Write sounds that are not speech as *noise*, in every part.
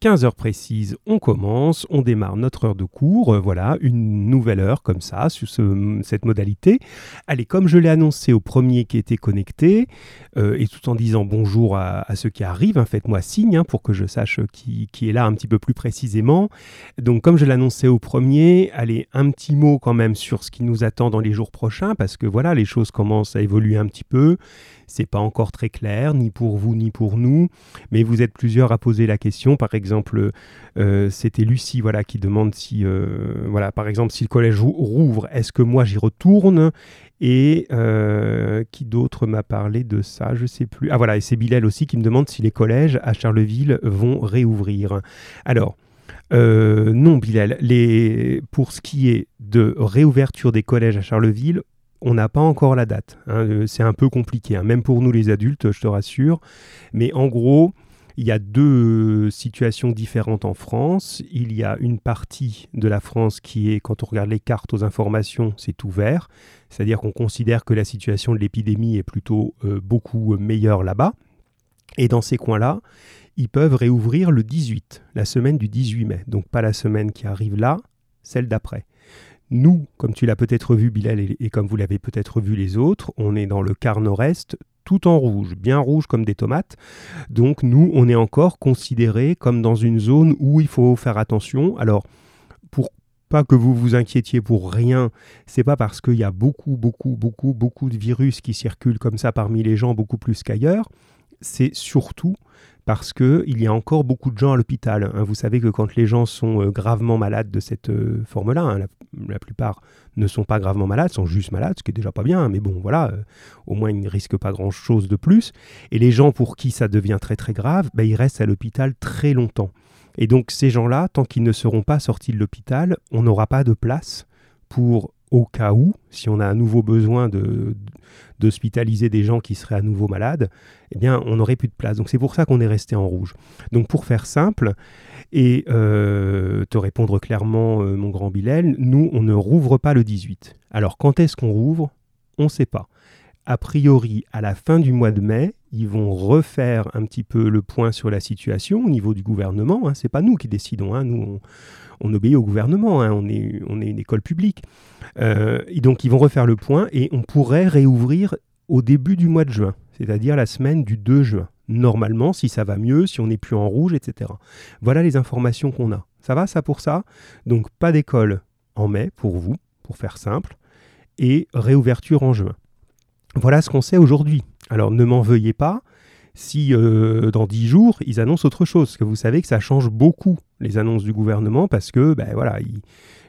15 heures précises, on commence, on démarre notre heure de cours, euh, voilà, une nouvelle heure comme ça, sur cette modalité. Allez, comme je l'ai annoncé au premier qui était connecté, euh, et tout en disant bonjour à, ceux qui arrivent, hein, faites-moi signe hein, pour que je sache qui, qui, est là un petit peu plus précisément. Donc comme je annoncé au premier, allez, un petit mot quand même sur ce qui nous attend dans les jours prochains, parce que voilà, les choses commencent à évoluer un petit peu. C'est pas encore très clair, ni pour vous ni pour nous, mais vous êtes plusieurs à poser la question. Par exemple, euh, c'était Lucie voilà, qui demande si, euh, voilà, par exemple, si le collège rouvre, est-ce que moi j'y retourne? Et euh, qui d'autre m'a parlé de ça? Je sais plus. Ah voilà, et c'est Bilal aussi qui me demande si les collèges à Charleville vont réouvrir. Alors, non, Bilal, les... pour ce qui est de réouverture des collèges à Charleville, on n'a pas encore la date. Hein, euh, c'est un peu compliqué, hein, même pour nous les adultes, je te rassure. Mais en gros, il y a deux situations différentes en France. Il y a une partie de la France qui est, quand on regarde les cartes aux informations, c'est ouvert. C'est-à-dire qu'on considère que la situation de l'épidémie est plutôt euh, beaucoup meilleure là-bas. Et dans ces coins-là, ils peuvent réouvrir le 18, la semaine du 18 mai. Donc pas la semaine qui arrive là, celle d'après. Nous, comme tu l'as peut-être vu Bilal et, comme vous l'avez peut-être vu les autres, on est dans le quart nord-est tout en rouge, bien rouge comme des tomates. Donc nous, on est encore considéré comme dans une zone où il faut faire attention. Alors, pour pas que vous vous inquiétiez pour rien, c'est pas parce qu'il y a beaucoup, beaucoup, beaucoup, beaucoup de virus qui circulent comme ça parmi les gens, beaucoup plus qu'ailleurs. C'est surtout parce qu'il y a encore beaucoup de gens à l'hôpital. Hein. Vous savez que quand les gens sont euh, gravement malades de cette euh, forme-là, hein, la, plupart ne sont pas gravement malades, sont juste malades, ce qui est déjà pas bien, mais bon, voilà, euh, au moins ils ne risquent pas grand-chose de plus. Et les gens pour qui ça devient très très grave, ben, ils restent à l'hôpital très longtemps. Et donc ces gens-là, tant qu'ils ne seront pas sortis de l'hôpital, on n'aura pas de place pour au cas où, si on a à nouveau besoin d'hospitaliser des gens qui seraient à nouveau malades, eh bien, on n'aurait plus de place. Donc c'est pour ça qu'on est resté en rouge. Donc pour faire simple et euh, te répondre clairement, euh, mon grand Bilal, nous, on ne rouvre pas le 18. Alors quand est-ce qu'on rouvre? On ne sait pas. A priori, à la fin du mois de mai, ils vont refaire un petit peu le point sur la situation au niveau du gouvernement. Hein. Ce n'est pas nous qui décidons. Hein. Nous, on, obéit au gouvernement. Hein. On, est, on une école publique. Euh, donc, ils vont refaire le point et on pourrait réouvrir au début du mois de juin, c'est-à-dire la semaine du 2 juin. Normalement, si ça va mieux, si on n'est plus en rouge, etc. Voilà les informations qu'on a. Ça va, ça pour ça? Donc, pas d'école en mai pour vous, pour faire simple, et réouverture en juin. Voilà ce qu'on sait aujourd'hui. Alors, ne m'en veuillez pas si euh, dans dix jours, ils annoncent autre chose. Parce que vous savez que ça change beaucoup les annonces du gouvernement parce que ben, voilà,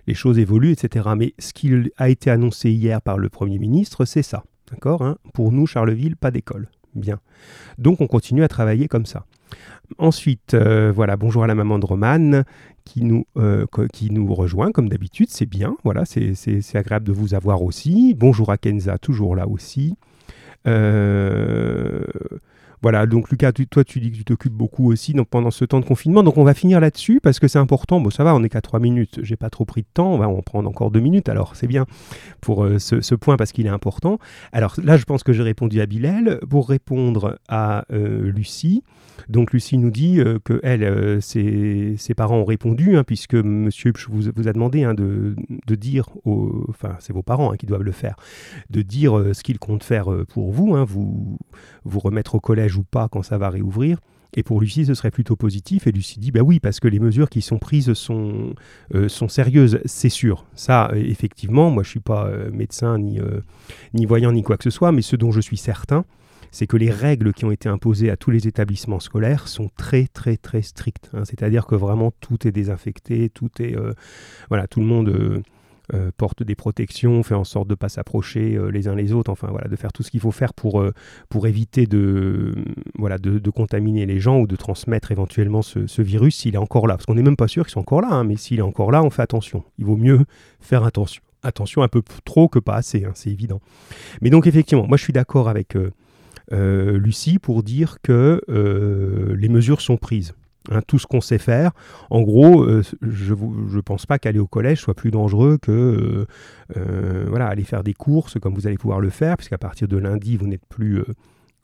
les choses évoluent, etc. Mais ce qui a été annoncé hier par le Premier ministre, c'est ça. D'accord hein? Pour nous, Charleville, pas d'école. Bien. Donc on continue à travailler comme ça. Ensuite, euh, voilà, bonjour à la maman de Romane qui nous, euh, qui nous rejoint comme d'habitude, c'est bien, voilà, c'est agréable de vous avoir aussi. Bonjour à Kenza, toujours là aussi. Euh, voilà, donc Lucas, toi tu dis que tu t'occupes beaucoup aussi pendant ce temps de confinement, donc on va finir là-dessus parce que c'est important. Bon, ça va, on est qu'à 3 minutes, j'ai pas trop pris de temps, on va en prendre encore 2 minutes, alors c'est bien pour euh, ce, point parce qu'il est important. Alors là, je pense que j'ai répondu à Bilal. Pour répondre à euh, Lucie, donc Lucie nous dit euh, que elle, ses, parents ont répondu, hein, puisque Monsieur vous, vous a demandé hein, de, dire, aux, enfin c'est vos parents hein, qui doivent le faire, de dire ce qu'ils comptent faire pour vous, vous, vous remettre au collège ou pas quand ça va réouvrir. Et pour Lucie, ce serait plutôt positif. Et Lucie dit, bah oui, parce que les mesures qui sont prises sont, euh, sont sérieuses, c'est sûr. Ça, euh, effectivement, moi je suis pas euh, médecin, ni, ni voyant, ni quoi que ce soit, mais ce dont je suis certain, c'est que les règles qui ont été imposées à tous les établissements scolaires sont très très très strictes. Hein. C'est-à-dire que vraiment tout est désinfecté, tout est... voilà, tout le monde euh, porte des protections, fait en sorte de ne pas s'approcher euh, les uns les autres, enfin voilà, de faire tout ce qu'il faut faire pour, euh, éviter de, contaminer les gens ou de transmettre éventuellement ce, virus s'il est encore là. Parce qu'on n'est même pas sûr qu'ils sont encore là, hein, mais s'il est encore là, on fait attention. Il vaut mieux faire attention. Attention un peu trop que pas assez, hein, c'est évident. Mais donc effectivement, moi je suis d'accord avec Lucie pour dire que les mesures sont prises. Hein, tout ce qu'on sait faire. En gros, euh, je ne pense pas qu'aller au collège soit plus dangereux que euh, euh, voilà, aller faire des courses comme vous allez pouvoir le faire, puisqu'à partir de lundi, vous n'êtes plus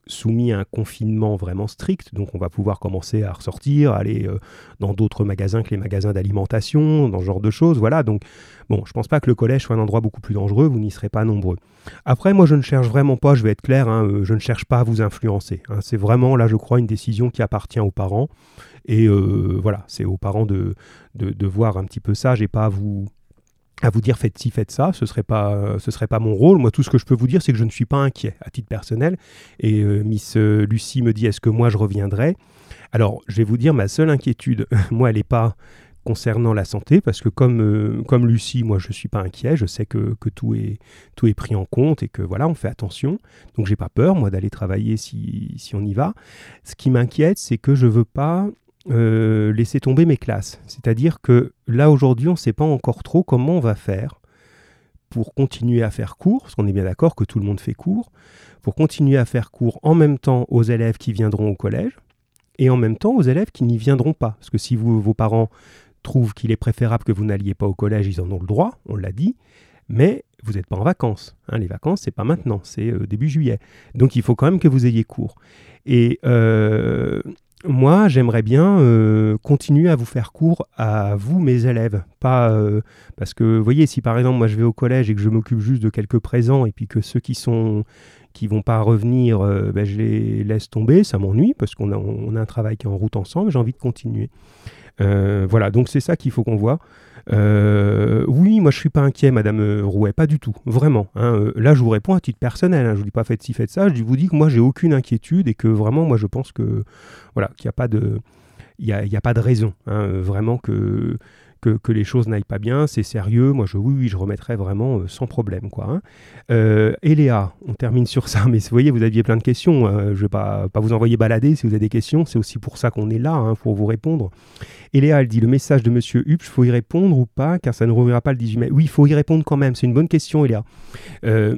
soumis à un confinement vraiment strict, donc on va pouvoir commencer à ressortir, aller euh, dans d'autres magasins que les magasins d'alimentation, dans ce genre de choses, voilà. Donc bon, je pense pas que le collège soit un endroit beaucoup plus dangereux, vous n'y serez pas nombreux. Après, moi je ne cherche vraiment pas, je vais être clair, hein, euh, je ne cherche pas à vous influencer. Hein. c'est vraiment là, je crois, une décision qui appartient aux parents, et euh, voilà, c'est aux parents de, voir un petit peu ça. J'ai pas à vous à vous dire faites ci, faites ça, ce serait pas, ce serait pas mon rôle. Moi, tout ce que je peux vous dire, c'est que je ne suis pas inquiet à titre personnel. Et euh, Miss euh, Lucie me dit est-ce que moi je reviendrai? Alors, je vais vous dire ma seule inquiétude. *laughs* moi, elle n'est pas concernant la santé, parce que comme, euh, comme Lucie, moi je ne suis pas inquiet, je sais que, que, tout, est, tout est pris en compte et que voilà, on fait attention. Donc j'ai pas peur, moi, d'aller travailler si, si on y va. Ce qui m'inquiète, c'est que je veux pas euh, laisser tomber mes classes. C'est-à-dire que là aujourd'hui, on ne sait pas encore trop comment on va faire pour continuer à faire cours, parce qu'on est bien d'accord que tout le monde fait cours, pour continuer à faire cours en même temps aux élèves qui viendront au collège et en même temps aux élèves qui n'y viendront pas. Parce que si vos parents trouvent qu'il est préférable que vous n'alliez pas au collège, ils en ont le droit, on l'a dit, mais vous n'êtes pas en vacances. Hein. les vacances, c'est pas maintenant, c'est euh, début juillet. Donc il faut quand même que vous ayez cours. Et euh, moi, j'aimerais bien euh, continuer à vous faire cours à vous, mes élèves. Pas euh, parce que, vous voyez, si par exemple moi je vais au collège et que je m'occupe juste de quelques présents et puis que ceux qui sont qui vont pas revenir, euh, ben, je les laisse tomber, ça m'ennuie parce qu'on a, a un travail qui est en route ensemble. J'ai envie de continuer. Voilà, donc c'est ça qu'il faut qu'on voit. Euh, oui, moi je suis pas inquiet, Madame euh, Rouet, pas du tout, vraiment. Hein. Euh, là, je vous réponds à titre personnel. Hein. je vous dis pas faites ci, faites ça. Je vous dis que moi j'ai aucune inquiétude et que vraiment, moi je pense que voilà, qu'il n'y a pas de, il y a, pas de raison, hein, vraiment que que, les choses n'aillent pas bien, c'est sérieux. Moi, je, oui, oui, je remettrai vraiment sans problème. Quoi, hein. et Léa, on termine sur ça, *laughs* mais vous voyez, vous aviez plein de questions. je ne vais pas, pas vous envoyer balader si vous avez des questions. C'est aussi pour ça qu'on est là, pour vous répondre. Et Léa, elle dit le message de Monsieur Hupsch, faut y répondre ou pas, car ça ne rouvrira pas le 18 mai. Oui, il faut y répondre quand même. C'est une bonne question, Léa. Euh,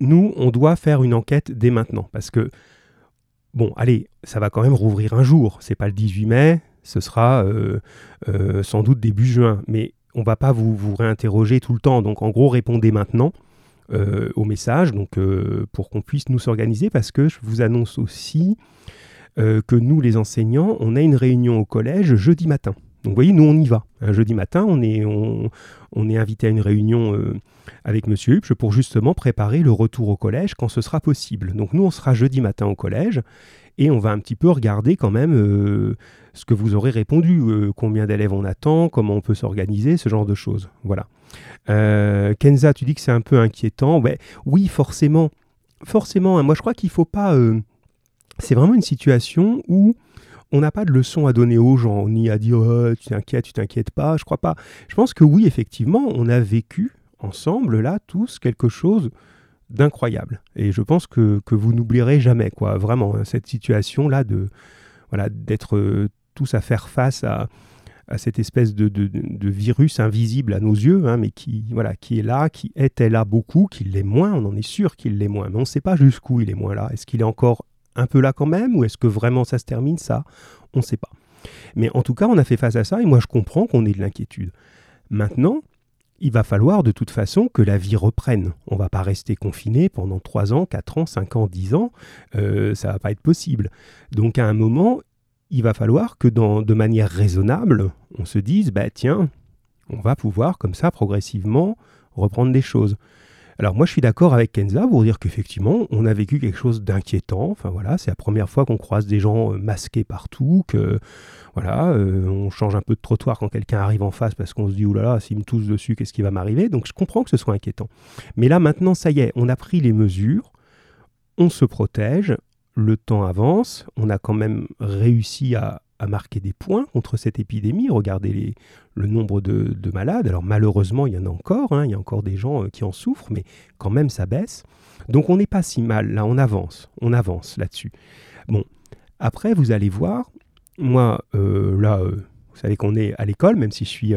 nous, on doit faire une enquête dès maintenant, parce que bon, allez, ça va quand même rouvrir un jour. C'est pas le 18 mai, ce sera euh, euh, sans doute début juin, mais on va pas vous, vous réinterroger tout le temps. Donc, en gros, répondez maintenant. au message, donc pour qu'on puisse nous s'organiser, parce que je vous annonce aussi euh, que nous, les enseignants, on a une réunion au collège jeudi matin. Donc vous voyez, nous, on y va. Un jeudi matin, on est, on, est invité à une réunion euh, avec Monsieur Hupsch pour justement préparer le retour au collège quand ce sera possible. Donc nous, on sera jeudi matin au collège et on va un petit peu regarder quand même euh, ce que vous aurez répondu, combien d'élèves on attend, comment on peut s'organiser, ce genre de choses. Voilà. Kenza, tu dis que c'est un peu inquiétant. Oui, forcément. Forcément, hein. moi je crois qu'il ne faut pas c'est vraiment une situation où on n'a pas de leçon à donner aux gens, ni à dire oh, tu t'inquiètes, tu t'inquiètes pas. Je crois pas. Je pense que oui, effectivement, on a vécu ensemble là tous quelque chose d'incroyable. Et je pense que, vous n'oublierez jamais, quoi, vraiment, hein, cette situation-là de voilà d'être euh, tous à faire face à, cette espèce de, virus invisible à nos yeux, hein, mais qui, voilà, qui est là, qui était là beaucoup, qui l'est moins, on en est sûr qu'il l'est moins, mais on ne sait pas jusqu'où il est moins là. Est-ce qu'il est encore un peu là quand même Ou est-ce que vraiment ça se termine Ça, on ne sait pas. Mais en tout cas, on a fait face à ça et moi je comprends qu'on ait de l'inquiétude. Maintenant, il va falloir de toute façon que la vie reprenne. On ne va pas rester confiné pendant 3 ans, 4 ans, 5 ans, 10 ans. Euh, ça ne va pas être possible. Donc à un moment, il va falloir que dans, de manière raisonnable, on se dise, bah tiens, on va pouvoir comme ça progressivement reprendre des choses. Alors moi je suis d'accord avec Kenza pour dire qu'effectivement on a vécu quelque chose d'inquiétant. Enfin voilà, c'est la première fois qu'on croise des gens euh, masqués partout, que voilà, euh, on change un peu de trottoir quand quelqu'un arrive en face parce qu'on se dit oulala, s'il me touche dessus, qu'est-ce qui va m'arriver? Donc je comprends que ce soit inquiétant. Mais là maintenant ça y est, on a pris les mesures, on se protège, le temps avance, on a quand même réussi à, à marquer des points contre cette épidémie. Regardez les, le nombre de, malades. Alors malheureusement, il y en a encore, hein. il y a encore des gens euh, qui en souffrent, mais quand même ça baisse. Donc on n'est pas si mal, là on avance, on avance là-dessus. Bon, après vous allez voir, moi euh, là, euh, vous savez qu'on est à l'école, même si je suis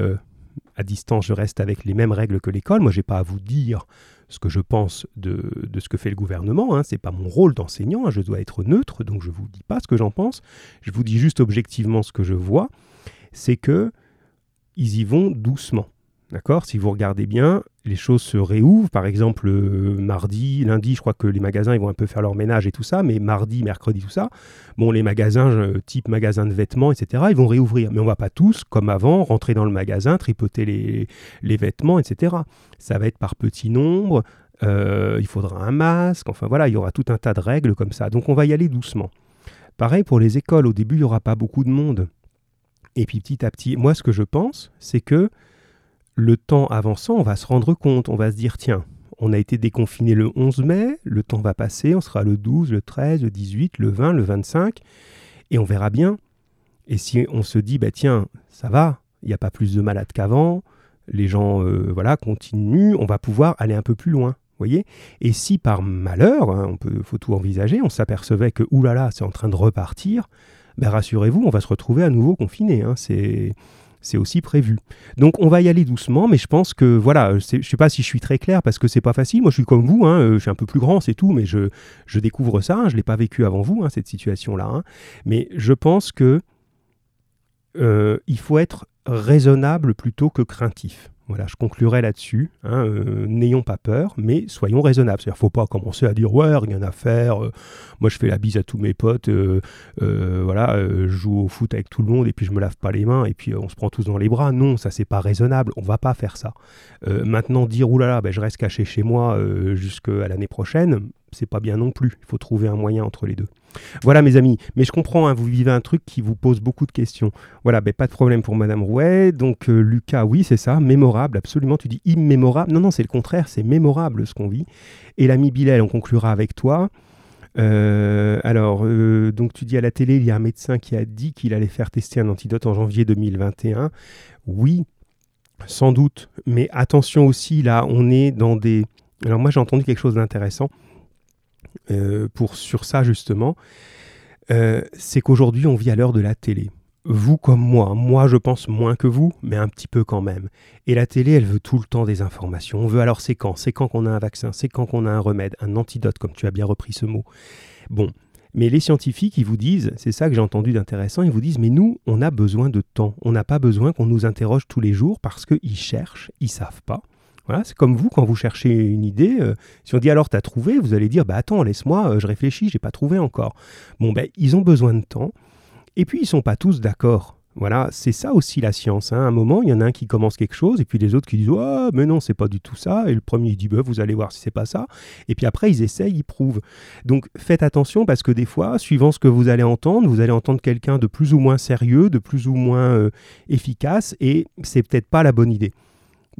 à distance, je reste avec les mêmes règles que l'école. Moi, j'ai pas à vous dire ce que je pense de, ce que fait le gouvernement. Hein. Ce n'est pas mon rôle d'enseignant, hein. je dois être neutre, donc je ne vous dis pas ce que j'en pense. Je vous dis juste objectivement ce que je vois. C'est que ils y vont doucement. D'accord? Si vous regardez bien, les choses se réouvrent. Par exemple, euh, mardi, lundi, je crois que les magasins ils vont un peu faire leur ménage et tout ça, mais mardi, mercredi, tout ça, bon, les magasins, type magasin de vêtements, etc., ils vont réouvrir. Mais on va pas tous, comme avant, rentrer dans le magasin, tripoter les, les vêtements, etc. Ça va être par petits nombres. Euh, il faudra un masque. Enfin voilà, il y aura tout un tas de règles comme ça. Donc on va y aller doucement. Pareil pour les écoles. Au début, il n'y aura pas beaucoup de monde. Et puis petit à petit, moi, ce que je pense, c'est que le temps avançant, on va se rendre compte, on va se dire, tiens, on a été déconfiné le 11 mai, le temps va passer, on sera le 12, le 13, le 18, le 20, le 25, et on verra bien. Et si on se dit, bah tiens, ça va, il n'y a pas plus de malades qu'avant, les gens euh, voilà continuent, on va pouvoir aller un peu plus loin. Voyez et si par malheur, hein, faut tout envisager, on s'apercevait que oulala, c'est en train de repartir, ben rassurez-vous, on va se retrouver à nouveau confiné. Hein, c'est c'est aussi prévu. Donc on va y aller doucement, mais je pense que voilà, je ne sais pas si je suis très clair parce que c'est pas facile. Moi je suis comme vous, hein, euh, je suis un peu plus grand, c'est tout, mais je, je découvre ça. Hein, je l'ai pas vécu avant vous hein, cette situation-là. mais je pense que euh, il faut être raisonnable plutôt que craintif. Voilà, je conclurai là-dessus. Hein, euh, n'ayons pas peur, mais soyons raisonnables. Il ne faut pas commencer à dire ouais, rien à faire. Euh, moi, je fais la bise à tous mes potes. Euh, voilà, je joue au foot avec tout le monde et puis je me lave pas les mains et puis on se prend tous dans les bras. Non, ça c'est pas raisonnable. On va pas faire ça. maintenant, dire oulala, ben, je reste caché chez moi jusqu'à l'année prochaine, c'est pas bien non plus. Il faut trouver un moyen entre les deux. Voilà mes amis, mais je comprends, hein, vous vivez un truc qui vous pose beaucoup de questions. Voilà, ben, pas de problème pour Madame Rouet. Donc euh, Lucas, oui c'est ça, mémorable, absolument. Tu dis immémorable. Non, non, c'est le contraire, c'est mémorable ce qu'on vit. Et l'ami Bilal, on conclura avec toi. Euh, alors, euh, donc tu dis à la télé, il y a un médecin qui a dit qu'il allait faire tester un antidote en janvier 2021. Oui, sans doute, mais attention aussi, là, on est dans des... Alors moi j'ai entendu quelque chose d'intéressant. Euh, pour, sur ça justement, euh, c'est qu'aujourd'hui on vit à l'heure de la télé. Vous comme moi, moi je pense moins que vous, mais un petit peu quand même. Et la télé, elle veut tout le temps des informations. On veut alors c'est quand? C'est quand qu'on a un vaccin? C'est quand qu'on a un remède? Un antidote, comme tu as bien repris ce mot. Bon, mais les scientifiques, ils vous disent, c'est ça que j'ai entendu d'intéressant, ils vous disent, mais nous, on a besoin de temps. On n'a pas besoin qu'on nous interroge tous les jours parce qu'ils cherchent, ils savent pas c'est comme vous quand vous cherchez une idée. Euh, si on dit alors t'as trouvé, vous allez dire bah attends laisse-moi, euh, je réfléchis, j'ai pas trouvé encore. Bon ben ils ont besoin de temps. Et puis ils sont pas tous d'accord. Voilà, c'est ça aussi la science. Hein. À un moment, il y en a un qui commence quelque chose, et puis les autres qui disent Ah, mais non, c'est pas du tout ça. Et le premier, il dit bah, Vous allez voir si c'est pas ça. Et puis après, ils essayent, ils prouvent. Donc faites attention parce que des fois, suivant ce que vous allez entendre, vous allez entendre quelqu'un de plus ou moins sérieux, de plus ou moins euh, efficace, et c'est peut-être pas la bonne idée.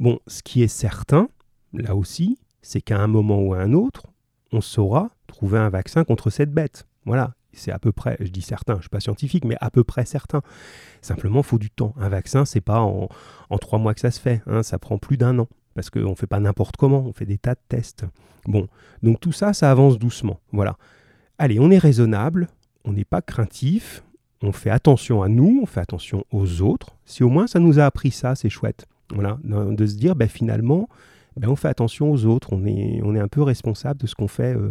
Bon, ce qui est certain, là aussi, c'est qu'à un moment ou à un autre, on saura trouver un vaccin contre cette bête. Voilà, c'est à peu près, je dis certain, je ne suis pas scientifique, mais à peu près certain. Simplement, il faut du temps. Un vaccin, c'est pas en, trois mois que ça se fait, hein, ça prend plus d'un an, parce qu'on ne fait pas n'importe comment, on fait des tas de tests. Bon, donc tout ça, ça avance doucement. Voilà. Allez, on est raisonnable, on n'est pas craintif, on fait attention à nous, on fait attention aux autres. Si au moins ça nous a appris ça, c'est chouette. De se dire, ben, finalement, ben, on fait attention aux autres, on est, on est un peu responsable de ce qu'on fait, euh,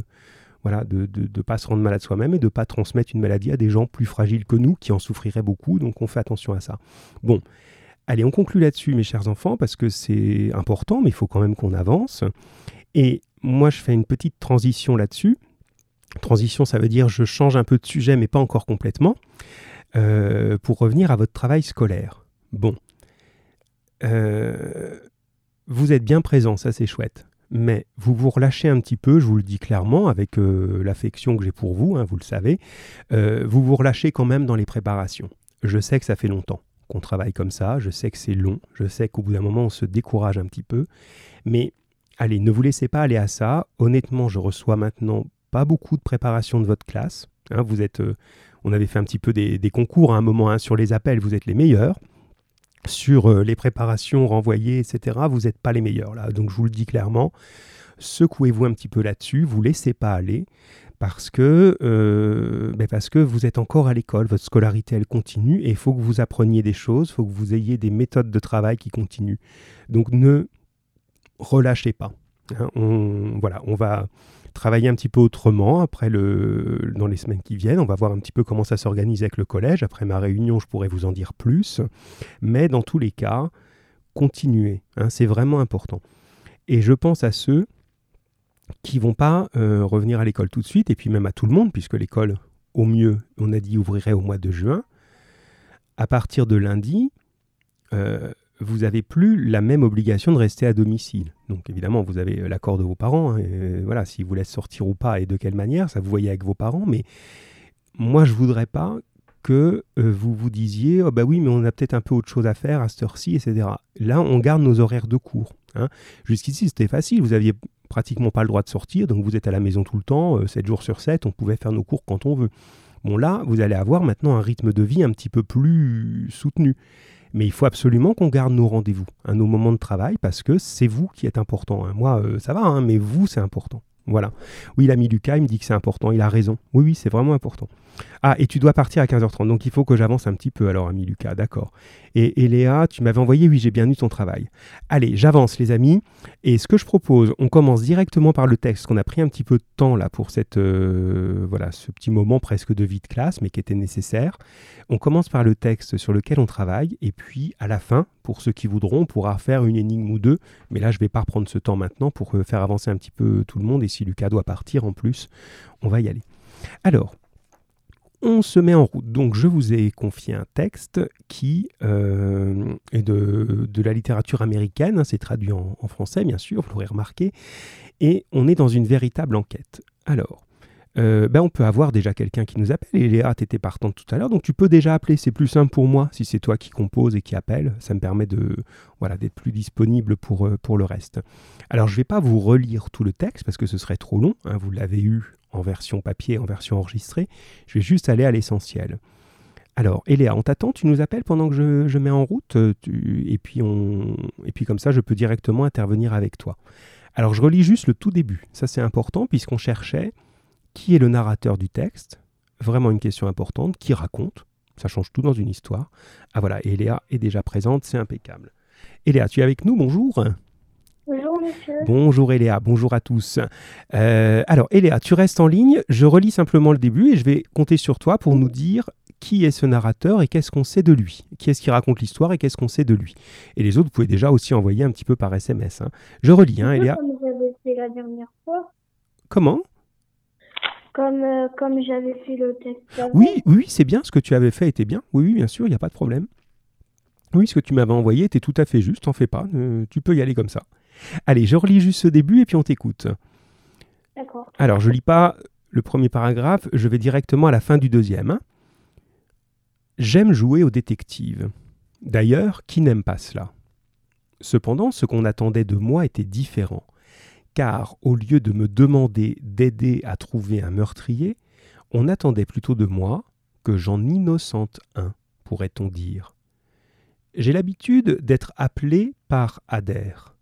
voilà, de ne pas se rendre malade soi-même et de ne pas transmettre une maladie à des gens plus fragiles que nous qui en souffriraient beaucoup, donc on fait attention à ça. Bon, allez, on conclut là-dessus, mes chers enfants, parce que c'est important, mais il faut quand même qu'on avance. Et moi, je fais une petite transition là-dessus. Transition, ça veut dire je change un peu de sujet, mais pas encore complètement, euh, pour revenir à votre travail scolaire. Bon, euh, vous êtes bien présent, ça c'est chouette. Mais vous vous relâchez un petit peu, je vous le dis clairement, avec euh, l'affection que j'ai pour vous, hein, vous le savez, euh, vous vous relâchez quand même dans les préparations. Je sais que ça fait longtemps qu'on travaille comme ça, je sais que c'est long, je sais qu'au bout d'un moment on se décourage un petit peu, mais allez, ne vous laissez pas aller à ça. Honnêtement, je reçois maintenant pas beaucoup de préparation de votre classe. Hein, vous êtes, on avait fait un petit peu des, concours à un moment hein, sur les appels, vous êtes les meilleurs sur euh, les préparations renvoyées, etc., vous n'êtes pas les meilleurs là. Donc je vous le dis clairement, secouez-vous un petit peu là-dessus, vous laissez pas aller parce que, euh, ben parce que vous êtes encore à l'école, votre scolarité elle continue et il faut que vous appreniez des choses, il faut que vous ayez des méthodes de travail qui continuent. Donc ne relâchez pas. Hein. voilà, on va travailler un petit peu autrement après le, dans les semaines qui viennent. On va voir un petit peu comment ça s'organise avec le collège. Après ma réunion, je pourrais vous en dire plus. Mais dans tous les cas, continuer. Hein, c'est vraiment important. Et je pense à ceux qui vont pas euh, revenir à l'école tout de suite, et puis même à tout le monde, puisque l'école, au mieux, on a dit, ouvrirait au mois de juin. À partir de lundi, euh, vous n'avez plus la même obligation de rester à domicile. Donc évidemment, vous avez l'accord de vos parents. Hein, voilà, s'ils vous laissent sortir ou pas et de quelle manière, ça vous voyez avec vos parents. Mais moi, je voudrais pas que euh, vous vous disiez oh bah oui, mais on a peut-être un peu autre chose à faire à cette heure-ci, etc. Là, on garde nos horaires de cours. Hein. Jusqu'ici, c'était facile. Vous aviez pratiquement pas le droit de sortir, donc vous êtes à la maison tout le temps, 7 euh, jours sur 7, on pouvait faire nos cours quand on veut. Bon là, vous allez avoir maintenant un rythme de vie un petit peu plus soutenu. Mais il faut absolument qu'on garde nos rendez-vous, hein, nos moments de travail, parce que c'est vous qui êtes important. Hein. Moi, euh, ça va, mais vous, c'est important. Voilà. Oui, l'ami Lucas, il me dit que c'est important. Il a raison. Oui, oui, c'est vraiment important. Ah, et tu dois partir à 15h30. Donc il faut que j'avance un petit peu alors, ami Lucas. D'accord. Et, Léa, tu m'avais envoyé, oui, j'ai bien eu ton travail. Allez, j'avance, les amis. Et ce que je propose, on commence directement par le texte, qu'on a pris un petit peu de temps là pour cette, euh, voilà, ce petit moment presque de vie de classe, mais qui était nécessaire. On commence par le texte sur lequel on travaille. Et puis, à la fin, pour ceux qui voudront, on pourra faire une énigme ou deux. Mais là, je ne vais pas reprendre ce temps maintenant pour euh, faire avancer un petit peu tout le monde. Et si Lucas doit partir en plus, on va y aller. Alors, on se met en route. Donc je vous ai confié un texte qui euh, est de, la littérature américaine, hein, c'est traduit en, français bien sûr, vous l'aurez remarqué, et on est dans une véritable enquête. Alors, euh, ben on peut avoir déjà quelqu'un qui nous appelle, et Léa, tu étais partante tout à l'heure, donc tu peux déjà appeler, c'est plus simple pour moi, si c'est toi qui compose et qui appelle, ça me permet de voilà d'être plus disponible pour, euh, pour le reste. Alors je ne vais pas vous relire tout le texte, parce que ce serait trop long, hein, vous l'avez eu en version papier, en version enregistrée. Je vais juste aller à l'essentiel. Alors, Eléa, on t'attend, tu nous appelles pendant que je, mets en route, euh, et, puis on, et puis comme ça, je peux directement intervenir avec toi. Alors, je relis juste le tout début. Ça, c'est important puisqu'on cherchait qui est le narrateur du texte? Vraiment une question importante. Qui raconte? Ça change tout dans une histoire. Ah voilà, Eléa est déjà présente, c'est impeccable. Eléa, tu es avec nous, bonjour. Bonjour monsieur. Bonjour Eléa, bonjour à tous. Euh, alors Eléa, tu restes en ligne, je relis simplement le début et je vais compter sur toi pour nous dire qui est ce narrateur et qu'est-ce qu'on sait de lui. Qui est-ce qui raconte l'histoire et qu'est-ce qu'on sait de lui. Et les autres, vous pouvez déjà aussi envoyer un petit peu par SMS. Hein. Je relis, hein, Eléa. Comme j'avais fait la dernière fois. Comment? Comme, euh, comme j'avais fait le texte. Oui, oui, c'est bien. Ce que tu avais fait était bien. Oui, oui, bien sûr, il n'y a pas de problème. Oui, ce que tu m'avais envoyé était tout à fait juste, t'en fais pas, euh, tu peux y aller comme ça. Allez, je relis juste ce début et puis on t'écoute. D'accord. Alors, je lis pas le premier paragraphe, je vais directement à la fin du deuxième. Hein. J'aime jouer au détective. D'ailleurs, qui n'aime pas cela? Cependant, ce qu'on attendait de moi était différent, car au lieu de me demander d'aider à trouver un meurtrier, on attendait plutôt de moi que j'en innocente un, pourrait-on dire. J'ai l'habitude d'être appelé par Adair.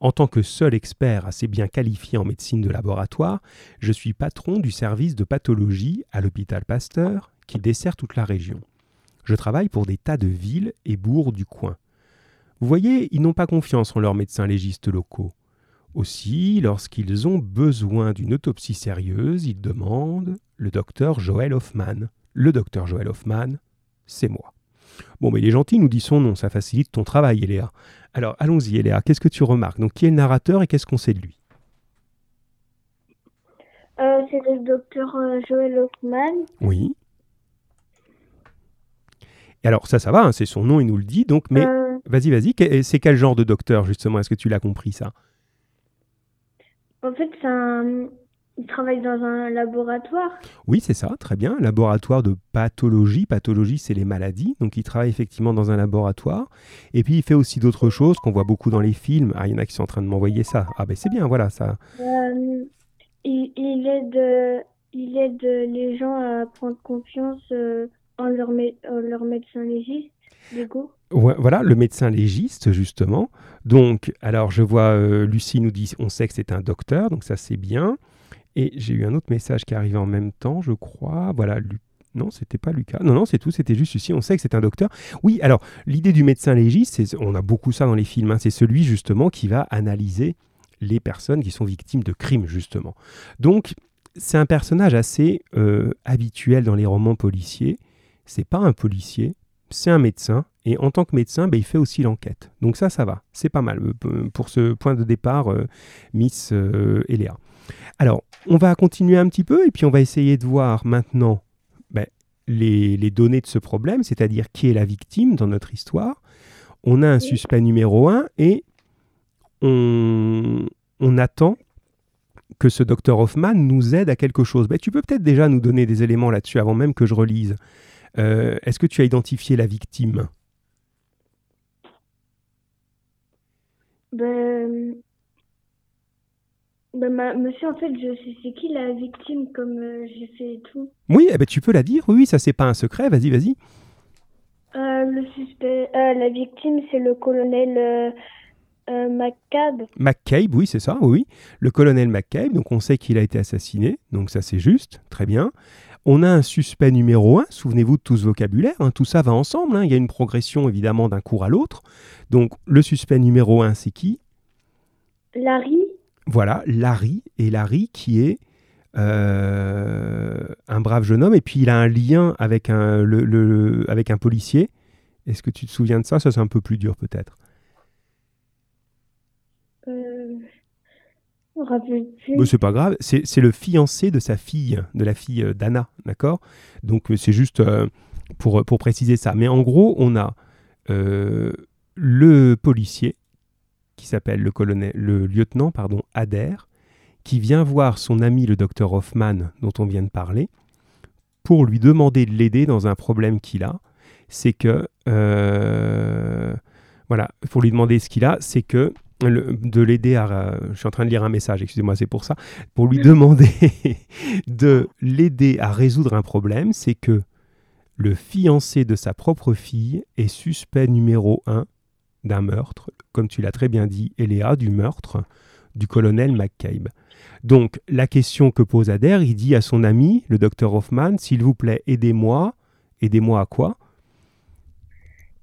En tant que seul expert assez bien qualifié en médecine de laboratoire, je suis patron du service de pathologie à l'hôpital Pasteur qui dessert toute la région. Je travaille pour des tas de villes et bourgs du coin. Vous voyez, ils n'ont pas confiance en leurs médecins légistes locaux. Aussi, lorsqu'ils ont besoin d'une autopsie sérieuse, ils demandent le docteur Joël Hoffman. Le docteur Joël Hoffman, c'est moi. Bon, mais il est gentil, nous dit son nom, ça facilite ton travail, Eléa. Alors, allons-y, Eléa, qu'est-ce que tu remarques? Donc, qui est le narrateur et qu'est-ce qu'on sait de lui? Euh, C'est le docteur euh, Joël Hoffman. Oui. Et alors, ça, ça va, hein, c'est son nom, il nous le dit, donc, mais euh. vas-y, vas-y, c'est quel genre de docteur, justement? Est-ce que tu l'as compris, ça? En fait, un il travaille dans un laboratoire Oui, c'est ça, très bien. Laboratoire de pathologie. Pathologie, c'est les maladies. Donc, il travaille effectivement dans un laboratoire. Et puis, il fait aussi d'autres choses qu'on voit beaucoup dans les films. Ah, il y en a qui sont en train de m'envoyer ça. Ah, ben c'est bien, voilà, ça. Euh, il, aide, il aide les gens à prendre confiance euh, en, leur, leur médecin légiste, du coup. Voilà, le médecin légiste, justement. Donc, alors, je vois, euh, Lucie nous dit, on sait que c'est un docteur, donc ça, c'est bien. Et j'ai eu un autre message qui arrivait en même temps, je crois. Voilà, non, c'était pas Lucas. Non, non, c'est tout, c'était juste ici. On sait que c'est un docteur. Oui, alors, l'idée du médecin légiste, on a beaucoup ça dans les films, hein, c'est celui justement qui va analyser les personnes qui sont victimes de crimes, justement. Donc, c'est un personnage assez euh, habituel dans les romans policiers. C'est pas un policier, c'est un médecin, et en tant que médecin, ben, il fait aussi l'enquête. Donc ça, ça va, c'est pas mal euh, pour ce point de départ, euh, Miss euh, Eléa. Alors, on va continuer un petit peu, et puis on va essayer de voir maintenant ben, les, données de ce problème, c'est-à-dire qui est la victime dans notre histoire. On a un suspect numéro 1, et on, attend que ce docteur Hoffman nous aide à quelque chose. Ben, tu peux peut-être déjà nous donner des éléments là-dessus avant même que je relise. Est-ce que tu as identifié la victime? Ben, ben monsieur, en fait, je sais c'est qui la victime, comme euh, j'ai fait tout? Oui, eh ben, tu peux la dire, oui, ça c'est pas un secret, vas-y, vas-y. Euh, le suspect, euh, la victime, c'est le colonel McCabe. McCabe, oui, c'est ça, oui. Le colonel McCabe, donc on sait qu'il a été assassiné, donc ça c'est juste, très bien. On a un suspect numéro 1, souvenez-vous de tout ce vocabulaire, hein, tout ça va ensemble, hein. il y a une progression évidemment d'un cours à l'autre. Donc le suspect numéro 1, c'est qui? Larry. Voilà, Larry, et Larry qui est euh, un brave jeune homme, et puis il a un lien avec un, le, avec un policier. Est-ce que tu te souviens de ça? Ça c'est un peu plus dur peut-être. Euh, c'est pas grave, c'est le fiancé de sa fille, de la fille euh, d'Anna, d'accord? Donc euh, c'est juste euh, pour, pour préciser ça. Mais en gros, on a le policier qui s'appelle le colonel, le lieutenant pardon, Adair, qui vient voir son ami le docteur Hoffman dont on vient de parler pour lui demander de l'aider dans un problème qu'il a. C'est que voilà, pour lui demander ce qu'il a, c'est que de l'aider à... Je suis en train de lire un message, excusez-moi, c'est pour ça. Pour lui demander *laughs* de l'aider à résoudre un problème, c'est que le fiancé de sa propre fille est suspect numéro un d'un meurtre, comme tu l'as très bien dit, Eléa, du meurtre du colonel McCabe. Donc, la question que pose Adair, il dit à son ami, le docteur Hoffman, s'il vous plaît, aidez-moi. Aidez-moi à quoi?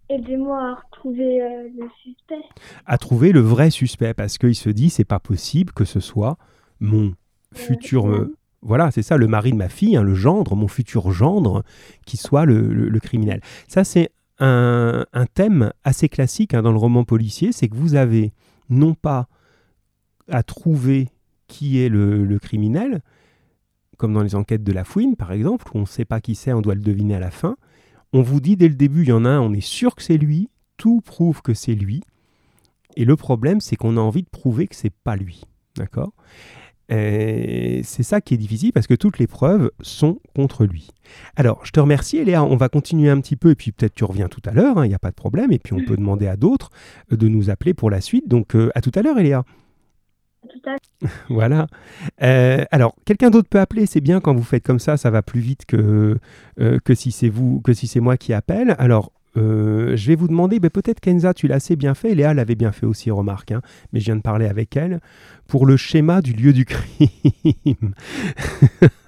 Aidez-moi à retrouver euh, le suspect. À trouver le vrai suspect, parce qu'il se dit, c'est pas possible que ce soit mon futur. Euh, voilà, c'est ça, le mari de ma fille, hein, le gendre, mon futur gendre, qui soit le, criminel. Ça, c'est un, thème assez classique hein, dans le roman policier, c'est que vous avez non pas à trouver qui est le, criminel, comme dans les enquêtes de la fouine, par exemple, où on ne sait pas qui c'est, on doit le deviner à la fin, on vous dit dès le début, il y en a un, on est sûr que c'est lui, tout prouve que c'est lui. Et le problème, c'est qu'on a envie de prouver que c'est pas lui. D'accord? C'est ça qui est difficile parce que toutes les preuves sont contre lui. Alors, je te remercie, Léa. On va continuer un petit peu et puis peut-être tu reviens tout à l'heure, hein, il n'y a pas de problème. Et puis on peut demander à d'autres euh, de nous appeler pour la suite. Donc, euh, à tout à l'heure, Léa. *laughs* voilà. Euh, alors, quelqu'un d'autre peut appeler, c'est bien quand vous faites comme ça, ça va plus vite que, euh, que si c'est vous, que si c'est moi qui appelle. Alors, euh, je vais vous demander, ben, peut-être Kenza, tu l'as assez bien fait, Léa l'avait bien fait aussi, remarque, hein, mais je viens de parler avec elle, pour le schéma du lieu du crime.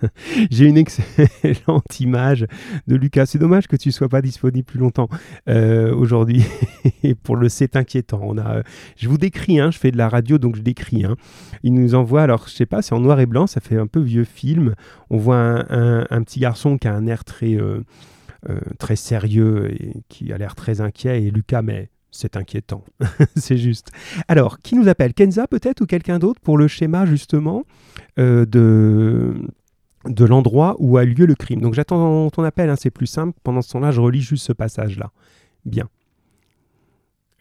*laughs* J'ai une excellente image de Lucas. C'est dommage que tu ne sois pas disponible plus longtemps euh, aujourd'hui *laughs* pour le C'est inquiétant. On a, je vous décris, hein, je fais de la radio, donc je décris. Hein. Il nous envoie, alors je sais pas, c'est en noir et blanc, ça fait un peu vieux film. On voit un, petit garçon qui a un air très... Euh, très sérieux et qui a l'air très inquiet. Et Lucas, mais c'est inquiétant. *laughs* c'est juste. Alors, qui nous appelle? Kenza peut-être ou quelqu'un d'autre pour le schéma justement euh, de, de l'endroit où a lieu le crime? Donc j'attends ton appel, hein, c'est plus simple. Pendant ce temps-là, je relis juste ce passage-là. Bien.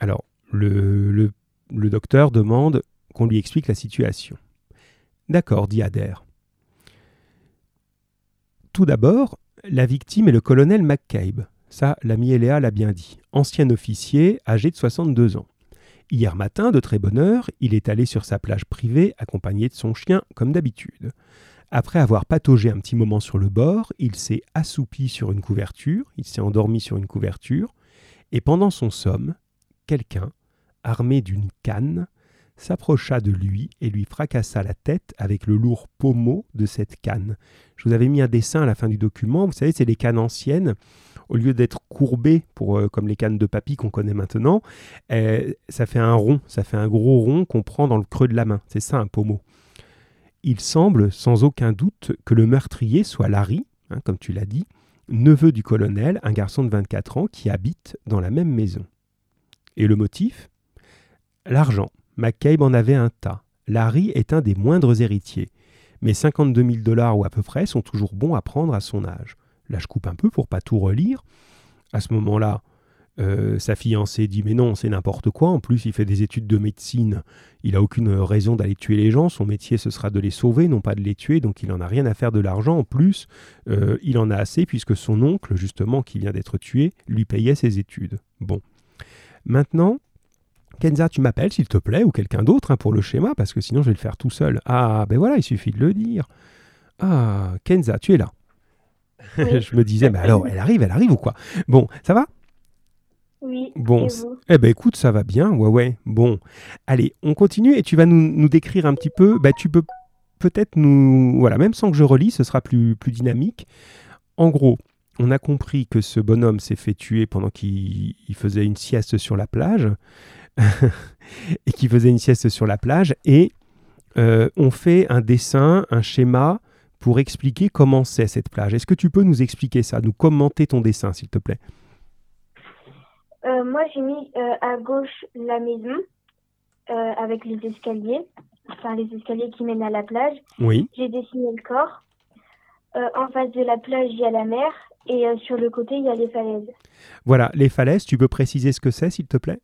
Alors, le, le, le docteur demande qu'on lui explique la situation. D'accord, dit Adair. Tout d'abord, la victime est le colonel McCabe. Ça, l'ami Eléa l'a bien dit. Ancien officier, âgé de 62 ans. Hier matin, de très bonne heure, il est allé sur sa plage privée, accompagné de son chien, comme d'habitude. Après avoir pataugé un petit moment sur le bord, il s'est assoupi sur une couverture, il s'est endormi sur une couverture, et pendant son somme, quelqu'un, armé d'une canne, s'approcha de lui et lui fracassa la tête avec le lourd pommeau de cette canne. Je vous avais mis un dessin à la fin du document. Vous savez, c'est les cannes anciennes. Au lieu d'être courbées, pour, euh, comme les cannes de papy qu'on connaît maintenant, euh, ça fait un rond, ça fait un gros rond qu'on prend dans le creux de la main. C'est ça un pommeau. Il semble sans aucun doute que le meurtrier soit Larry, hein, comme tu l'as dit, neveu du colonel, un garçon de 24 ans qui habite dans la même maison. Et le motif? L'argent. McCabe en avait un tas. Larry est un des moindres héritiers. Mais 52 000 dollars ou à peu près sont toujours bons à prendre à son âge. Là, je coupe un peu pour pas tout relire. À ce moment-là, euh, sa fiancée dit mais non, c'est n'importe quoi. En plus, il fait des études de médecine. Il n'a aucune raison d'aller tuer les gens. Son métier, ce sera de les sauver, non pas de les tuer. Donc, il n'en a rien à faire de l'argent. En plus, euh, il en a assez puisque son oncle, justement, qui vient d'être tué, lui payait ses études. Bon. Maintenant, Kenza, tu m'appelles, s'il te plaît, ou quelqu'un d'autre hein, pour le schéma, parce que sinon, je vais le faire tout seul. Ah, ben voilà, il suffit de le dire. Ah, Kenza, tu es là. *laughs* je me disais, mais alors, elle arrive, elle arrive ou quoi? Bon, ça va? Oui. Bon, et vous? eh ben écoute, ça va bien, ouais, ouais. Bon, allez, on continue et tu vas nous, nous décrire un petit peu. Bah, tu peux peut-être nous, voilà, même sans que je relis, ce sera plus, plus dynamique. En gros, on a compris que ce bonhomme s'est fait tuer pendant qu'il il faisait une sieste sur la plage *laughs* et qu'il faisait une sieste sur la plage et euh, on fait un dessin, un schéma pour expliquer comment c'est cette plage. Est-ce que tu peux nous expliquer ça, nous commenter ton dessin, s'il te plaît? Euh, Moi, j'ai mis euh, à gauche la maison euh, avec les escaliers, enfin les escaliers qui mènent à la plage. Oui. J'ai dessiné le corps. En face de la plage, il y a la mer. Et sur le côté, il y a les falaises. Voilà, les falaises, tu peux préciser ce que c'est, s'il te plaît?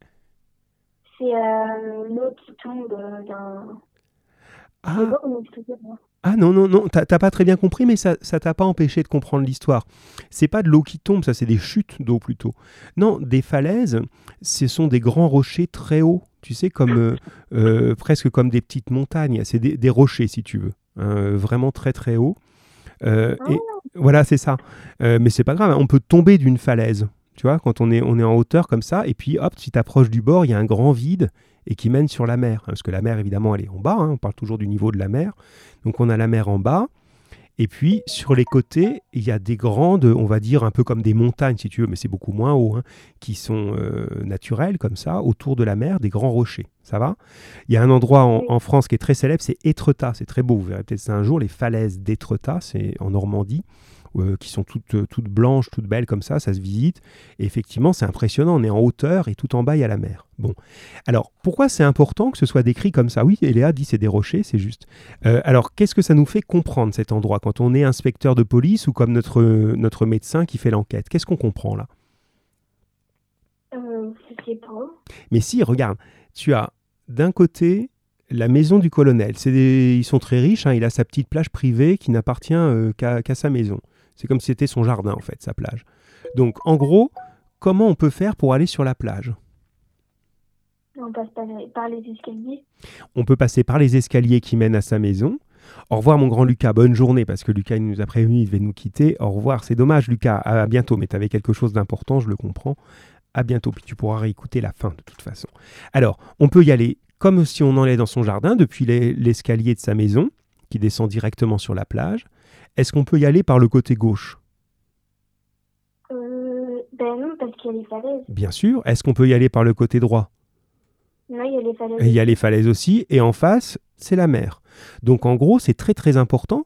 C'est euh, l'eau qui tombe euh, d'un... Ah, ah non, non, non, t'as pas très bien compris, mais ça ça t'a pas empêché de comprendre l'histoire. C'est pas de l'eau qui tombe, ça c'est des chutes d'eau plutôt. Non, des falaises, ce sont des grands rochers très hauts, tu sais, comme euh, euh, presque comme des petites montagnes. C'est des, des rochers, si tu veux, hein, vraiment très très hauts. Euh, et voilà, c'est ça. Mais c'est pas grave, on peut tomber d'une falaise, quand on est, en hauteur comme ça, et puis hop, si tu approches du bord, il y a un grand vide et qui mène sur la mer. hein, parce que la mer, évidemment, elle est en bas, hein, on parle toujours du niveau de la mer. Donc on a la mer en bas, et puis sur les côtés, il y a des grandes, on va dire un peu comme des montagnes, si tu veux, mais c'est beaucoup moins haut, hein, qui sont euh, naturelles comme ça, autour de la mer, des grands rochers. Ça va? Il y a un endroit en, en France qui est très célèbre, c'est Étretat, c'est très beau, vous verrez peut-être ça un jour, les falaises d'Étretat, c'est en Normandie. Euh, qui sont toutes, euh, toutes blanches, toutes belles comme ça, ça se visite. Et effectivement, c'est impressionnant, on est en hauteur et tout en bas, il y a la mer. Bon. Alors, pourquoi c'est important que ce soit décrit comme ça? Oui, Eléa dit c'est des rochers, c'est juste. Euh, alors, qu'est-ce que ça nous fait comprendre cet endroit quand on est inspecteur de police ou comme notre, notre médecin qui fait l'enquête? Qu'est-ce qu'on comprend là? Euh. Mais si, regarde, tu as d'un côté la maison du colonel. Des- Ils sont très riches, hein, il a sa petite plage privée qui n'appartient euh, qu'à qu'à sa maison. C'est comme si c'était son jardin, en fait, sa plage. Donc, en gros, comment on peut faire pour aller sur la plage? On passe par les, par les escaliers. On peut passer par les escaliers qui mènent à sa maison. Au revoir, mon grand Lucas. Bonne journée, parce que Lucas, il nous a prévenu, il devait nous quitter. Au revoir. C'est dommage, Lucas. À bientôt. Mais tu avais quelque chose d'important, je le comprends. À bientôt. Puis tu pourras réécouter la fin, de toute façon. Alors, on peut y aller comme si on en allait dans son jardin, depuis les- l'escalier de sa maison, qui descend directement sur la plage. Est-ce qu'on peut y aller par le côté gauche? Euh, ben non, parce qu'il y a les falaises. Bien sûr. Est-ce qu'on peut y aller par le côté droit? Non, il y a les falaises. Et il y a les falaises aussi, et en face, c'est la mer. Donc en gros, c'est très très important,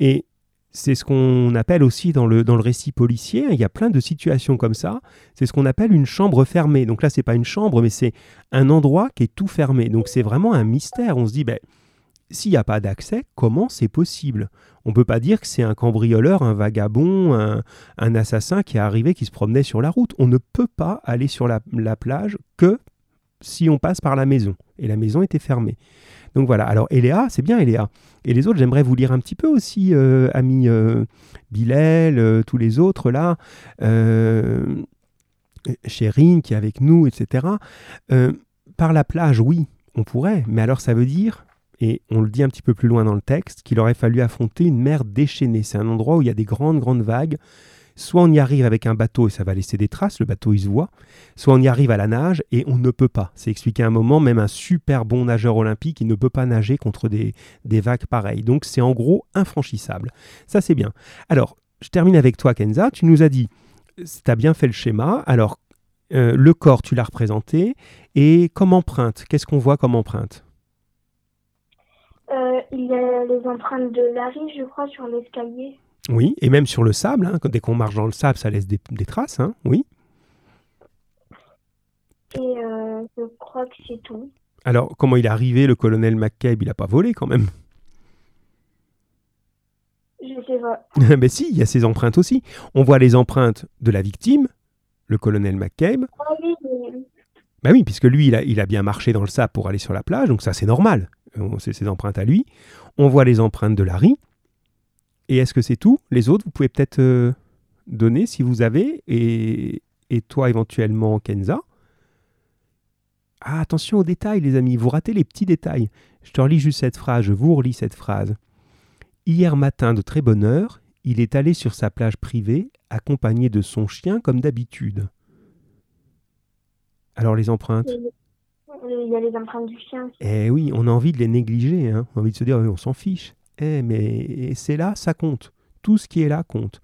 et c'est ce qu'on appelle aussi dans le, dans le récit policier, il y a plein de situations comme ça, c'est ce qu'on appelle une chambre fermée. Donc là, c'est pas une chambre, mais c'est un endroit qui est tout fermé. Donc c'est vraiment un mystère. On se dit, ben, s'il n'y a pas d'accès, comment c'est possible? On ne peut pas dire que c'est un cambrioleur, un vagabond, un, assassin qui est arrivé, qui se promenait sur la route. On ne peut pas aller sur la, la plage que si on passe par la maison. Et la maison était fermée. Donc voilà. Alors Eléa, c'est bien Eléa. Et les autres, j'aimerais vous lire un petit peu aussi, euh, ami euh, Bilal, euh, tous les autres là, euh, Chérine qui est avec nous, etc. Euh, par la plage, oui, on pourrait, mais alors ça veut dire, et on le dit un petit peu plus loin dans le texte, qu'il aurait fallu affronter une mer déchaînée. C'est un endroit où il y a des grandes, grandes vagues. Soit on y arrive avec un bateau et ça va laisser des traces, le bateau il se voit, soit on y arrive à la nage et on ne peut pas. C'est expliqué à un moment, même un super bon nageur olympique, il ne peut pas nager contre des, des vagues pareilles. Donc c'est en gros infranchissable. Ça c'est bien. Alors, je termine avec toi Kenza, tu nous as dit, tu as bien fait le schéma, alors euh, le corps tu l'as représenté, et comme empreinte, qu'est-ce qu'on voit comme empreinte? Il y a les empreintes de Larry, je crois, sur l'escalier. Oui, et même sur le sable, hein, dès qu'on marche dans le sable, ça laisse des, traces, hein, oui. Et euh, je crois que c'est tout. Alors, comment il est arrivé, le colonel McCabe? Il n'a pas volé quand même Je sais pas. *laughs* Mais si, il y a ses empreintes aussi. On voit les empreintes de la victime, le colonel McCabe. Ah oui, Bah oui, puisque lui, il a, il a bien marché dans le sable pour aller sur la plage, donc ça c'est normal. C'est ses empreintes à lui. On voit les empreintes de Larry. Et est-ce que c'est tout? Les autres, vous pouvez peut-être euh, donner si vous avez, et, et toi éventuellement Kenza? Ah, attention aux détails, les amis, vous ratez les petits détails. Je te relis juste cette phrase, je vous relis cette phrase. Hier matin, de très bonne heure, il est allé sur sa plage privée, accompagné de son chien comme d'habitude. Alors les empreintes? Il y a les empreintes du chien. Eh oui, on a envie de les négliger, hein. on a envie de se dire, on s'en fiche. Eh, mais c'est là, ça compte. Tout ce qui est là compte.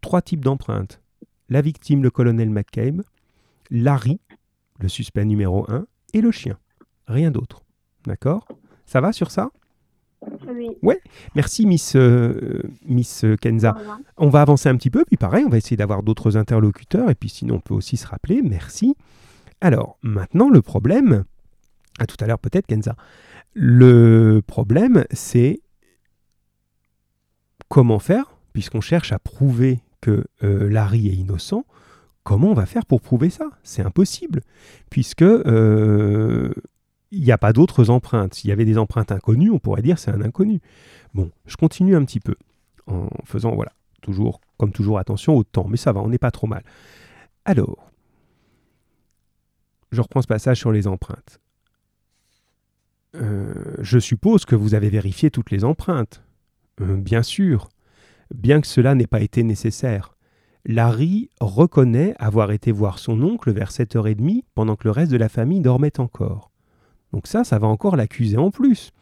Trois types d'empreintes. La victime, le colonel McCabe, Larry, le suspect numéro 1, et le chien. Rien d'autre. D'accord? Ça va sur ça? Oui. Ouais. Merci, Miss, euh, Miss Kenza. On va avancer un petit peu, puis pareil, on va essayer d'avoir d'autres interlocuteurs, et puis sinon, on peut aussi se rappeler. Merci. Alors, maintenant, le problème, à tout à l'heure peut-être, Kenza. Le problème, c'est comment faire, puisqu'on cherche à prouver que euh, Larry est innocent, comment on va faire pour prouver ça? C'est impossible, puisque euh, il n'y a pas d'autres empreintes. S'il y avait des empreintes inconnues, on pourrait dire c'est un inconnu. Bon, je continue un petit peu en faisant, voilà, toujours, comme toujours, attention au temps, mais ça va, on n'est pas trop mal. Alors, je reprends ce passage sur les empreintes. Euh, je suppose que vous avez vérifié toutes les empreintes. Euh, bien sûr, bien que cela n'ait pas été nécessaire. Larry reconnaît avoir été voir son oncle vers 7h30 pendant que le reste de la famille dormait encore. Donc ça, ça va encore l'accuser en plus.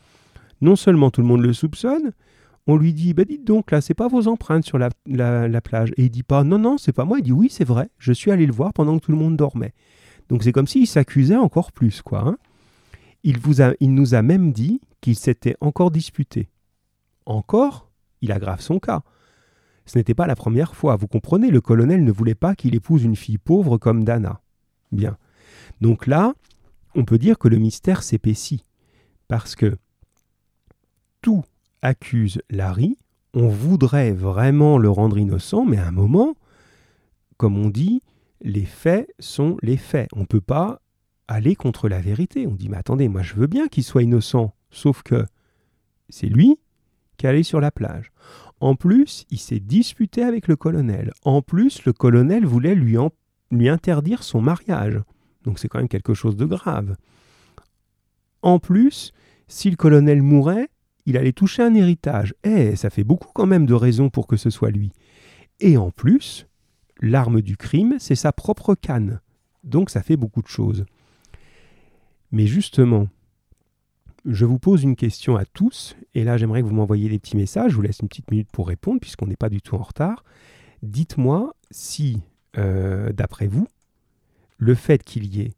Non seulement tout le monde le soupçonne, on lui dit bah dites donc là c'est pas vos empreintes sur la, plage et il dit pas non non c'est pas moi il dit oui c'est vrai je suis allé le voir pendant que tout le monde dormait donc c'est comme s'il s'accusait encore plus quoi hein. il il nous a même dit qu'il s'était encore disputé encore, il aggrave son cas. Ce n'était pas la première fois, vous comprenez, le colonel ne voulait pas qu'il épouse une fille pauvre comme Dana. Bien. Donc là, on peut dire que le mystère s'épaissit, parce que tout accuse Larry, on voudrait vraiment le rendre innocent, mais à un moment, comme on dit, les faits sont les faits. On ne peut pas aller contre la vérité. On dit, mais attendez, moi je veux bien qu'il soit innocent, sauf que c'est lui aller sur la plage. En plus, il s'est disputé avec le colonel. En plus, le colonel voulait lui, lui interdire son mariage. Donc c'est quand même quelque chose de grave. En plus, si le colonel mourait, il allait toucher un héritage. Eh, ça fait beaucoup quand même de raisons pour que ce soit lui. Et en plus, l'arme du crime, c'est sa propre canne. Donc ça fait beaucoup de choses. Mais justement, je vous pose une question à tous, et là j'aimerais que vous m'envoyiez des petits messages, je vous laisse une petite minute pour répondre puisqu'on n'est pas du tout en retard. Dites-moi si, euh, d'après vous, le fait qu'il y ait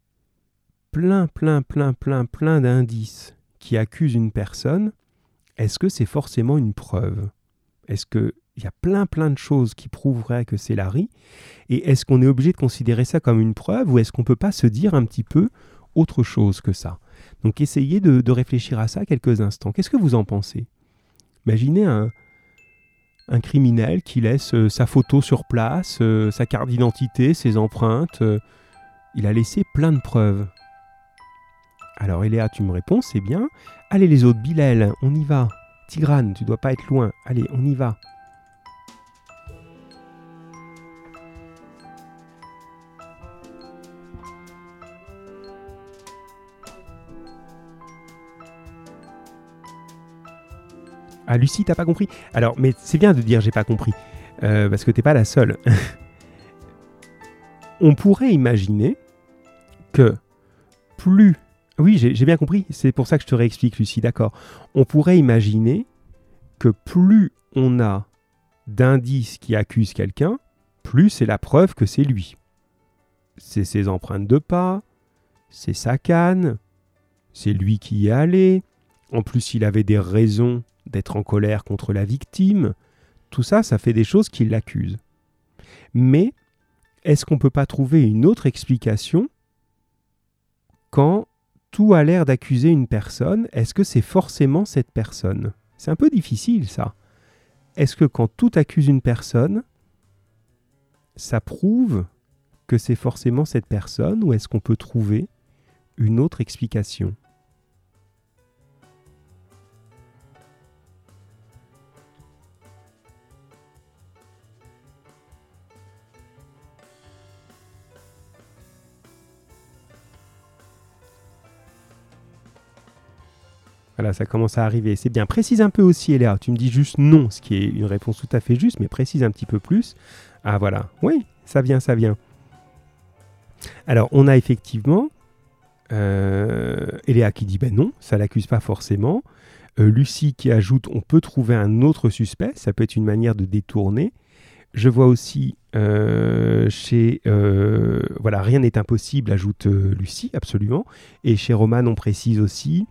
plein, plein, plein, plein, plein d'indices qui accusent une personne, est-ce que c'est forcément une preuve? Est-ce qu'il y a plein, plein de choses qui prouveraient que c'est Larry Et est-ce qu'on est obligé de considérer ça comme une preuve ou est-ce qu'on ne peut pas se dire un petit peu autre chose que ça? Donc essayez de, réfléchir à ça quelques instants. Qu'est-ce que vous en pensez? Imaginez un, criminel qui laisse euh, sa photo sur place, euh, sa carte d'identité, ses empreintes. Euh, il a laissé plein de preuves. Alors Eléa, tu me réponds, c'est bien. Allez les autres, Bilal, on y va. Tigrane, tu dois pas être loin. Allez, on y va. Ah, Lucie, t'as pas compris? Alors, mais c'est bien de dire j'ai pas compris, euh, parce que t'es pas la seule. *laughs* On pourrait imaginer que plus. Oui, j'ai bien compris, c'est pour ça que je te réexplique, Lucie, d'accord. On pourrait imaginer que plus on a d'indices qui accusent quelqu'un, plus c'est la preuve que c'est lui. C'est ses empreintes de pas, c'est sa canne, c'est lui qui y est allé. En plus, il avait des raisons d'être en colère contre la victime. tout ça, ça fait des choses qui l'accusent. Mais est-ce qu'on ne peut pas trouver une autre explication quand tout a l'air d'accuser une personne Est-ce que c'est forcément cette personne? C'est un peu difficile ça. Est-ce que quand tout accuse une personne, ça prouve que c'est forcément cette personne ou est-ce qu'on peut trouver une autre explication? Ça commence à arriver. C'est bien. Précise un peu aussi, Eléa. Tu me dis juste non, ce qui est une réponse tout à fait juste, mais précise un petit peu plus. Ah voilà. Oui, ça vient, ça vient. Alors, on a effectivement euh, Eléa qui dit ben non, ça l'accuse pas forcément. Euh, Lucie qui ajoute on peut trouver un autre suspect, ça peut être une manière de détourner. Je vois aussi euh, chez voilà rien n'est impossible ajoute Lucie absolument et chez Roman on précise aussi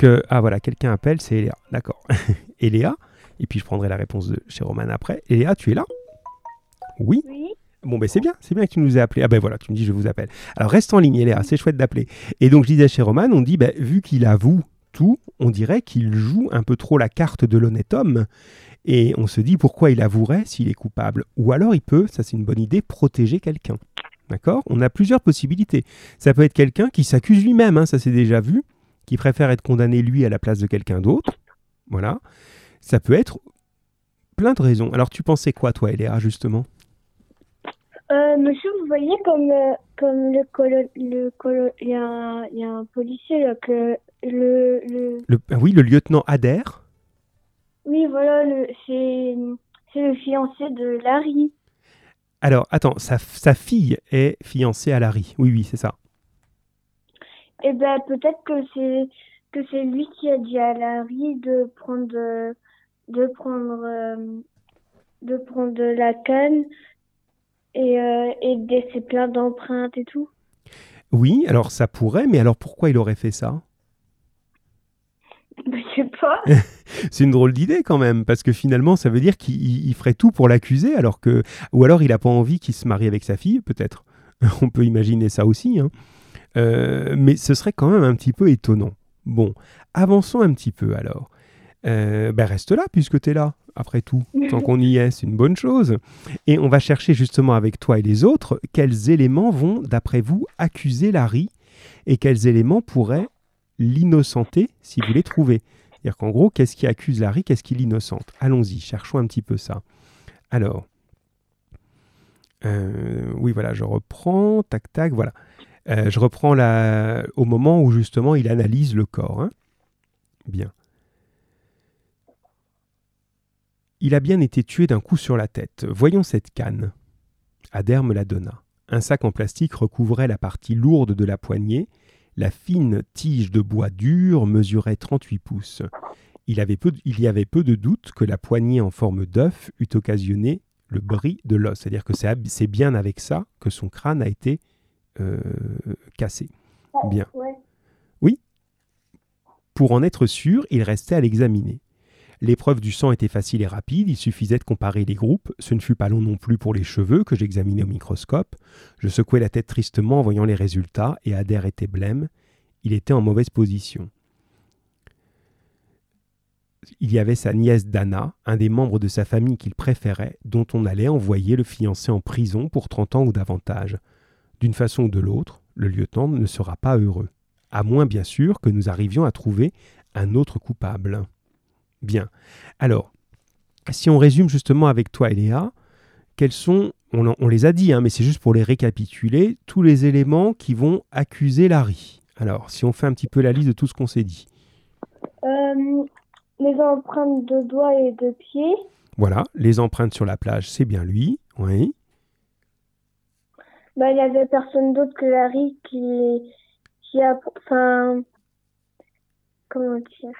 que ah voilà quelqu'un appelle c'est Eléa d'accord *laughs* Eléa et puis je prendrai la réponse de chez Roman après Eléa tu es là? Oui. Oui. Bon, ben c'est bien, c'est bien que tu nous aies appelé. Ah ben voilà, tu me dis je vous appelle. Alors reste en ligne, Léa, c'est chouette d'appeler. Et donc je disais chez Roman, on dit, ben, vu qu'il avoue tout, on dirait qu'il joue un peu trop la carte de l'honnête homme. Et on se dit pourquoi il avouerait s'il est coupable? Ou alors il peut, ça c'est une bonne idée, protéger quelqu'un. D'accord? On a plusieurs possibilités. Ça peut être quelqu'un qui s'accuse lui-même, hein, ça c'est déjà vu, qui préfère être condamné lui à la place de quelqu'un d'autre. Voilà. Ça peut être plein de raisons. Alors tu pensais quoi toi, Léa, justement? Euh, monsieur, vous voyez comme, euh, comme le colo, le il y a, un- il y a un policier là que le, le, Le- ah oui, le lieutenant Adair? oui voilà, le, c'est, c'est le fiancé de Larry. Alors, attends, sa, sa fille est fiancée à Larry. Oui, oui, c'est ça. Et ben peut-être que c'est que c'est lui qui a dit à Larry de prendre de prendre euh, de prendre la canne et euh, et de laisser plein d'empreintes et tout. Oui, alors ça pourrait, mais alors pourquoi il aurait fait ça? Ben, Je sais pas. *laughs* C'est une drôle d'idée quand même, parce que finalement, ça veut dire qu'il il- il ferait tout pour l'accuser, alors que, ou alors il n'a pas envie qu'il se marie avec sa fille, peut-être. *laughs* On peut imaginer ça aussi, hein. Euh, mais ce serait quand même un petit peu étonnant. Bon, avançons un petit peu alors. Euh, ben reste là puisque tu es là, après tout. Tant qu'on y est, c'est une bonne chose. Et on va chercher justement avec toi et les autres quels éléments vont, d'après vous, accuser Larry et quels éléments pourraient l'innocenter si vous les trouvez. C'est-à-dire qu'en gros, qu'est-ce qui accuse Larry, qu'est-ce qui l'innocente? Allons-y, cherchons un petit peu ça. Alors, euh, oui, voilà, je reprends, tac, tac, voilà. Euh, je reprends la... au moment où justement il analyse le corps. hein. Bien. Il a bien été tué d'un coup sur la tête. Voyons cette canne. Adair me la donna. Un sac en plastique recouvrait la partie lourde de la poignée. La fine tige de bois dur mesurait 38 pouces. Il, il y avait peu de doute que la poignée en forme d'œuf eût occasionné le bris de l'os. C'est-à-dire que c'est bien avec ça que son crâne a été cassé. Bien. Ouais. Pour en être sûr, il restait à l'examiner. L'épreuve du sang était facile et rapide, il suffisait de comparer les groupes. Ce ne fut pas long non plus pour les cheveux que j'examinais au microscope. Je secouais la tête tristement en voyant les résultats et Adair était blême. Il était en mauvaise position. Il y avait sa nièce Dana, un des membres de sa famille qu'il préférait, dont on allait envoyer le fiancé en prison pour 30 ans ou davantage. D'une façon ou de l'autre, le lieutenant ne sera pas heureux. À moins, bien sûr, que nous arrivions à trouver un autre coupable. Bien. Alors, si on résume justement avec toi, Eléa, quels sont, on, en- on les a dit, hein, mais c'est juste pour les récapituler, tous les éléments qui vont accuser Larry. Alors, si on fait un petit peu la liste de tout ce qu'on s'est dit. Euh, les empreintes de doigts et de pieds. Voilà, les empreintes sur la plage, c'est bien lui. Oui. Bah, il y avait personne d'autre que Larry qui, qui a, enfin, comment dire,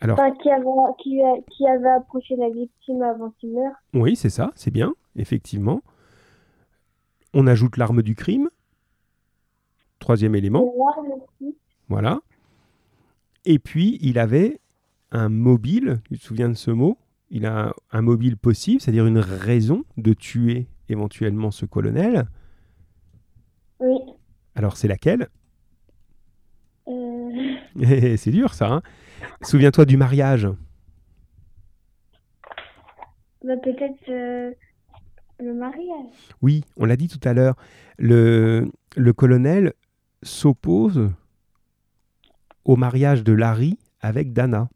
Alors, enfin, qui avait, qui, a- qui avait approché la victime avant qu'il meure. oui, c'est ça, c'est bien, effectivement. On ajoute l'arme du crime. Troisième élément. Aussi. Voilà. Et puis, il avait un mobile, tu te souviens de ce mot il a un mobile possible, c'est-à-dire une raison de tuer éventuellement ce colonel. Oui. Alors c'est laquelle? Euh, C'est dur ça. hein Souviens-toi du mariage. bah, peut-être euh, le mariage. Oui, on l'a dit tout à l'heure. Le, le colonel s'oppose au mariage de Larry avec Dana.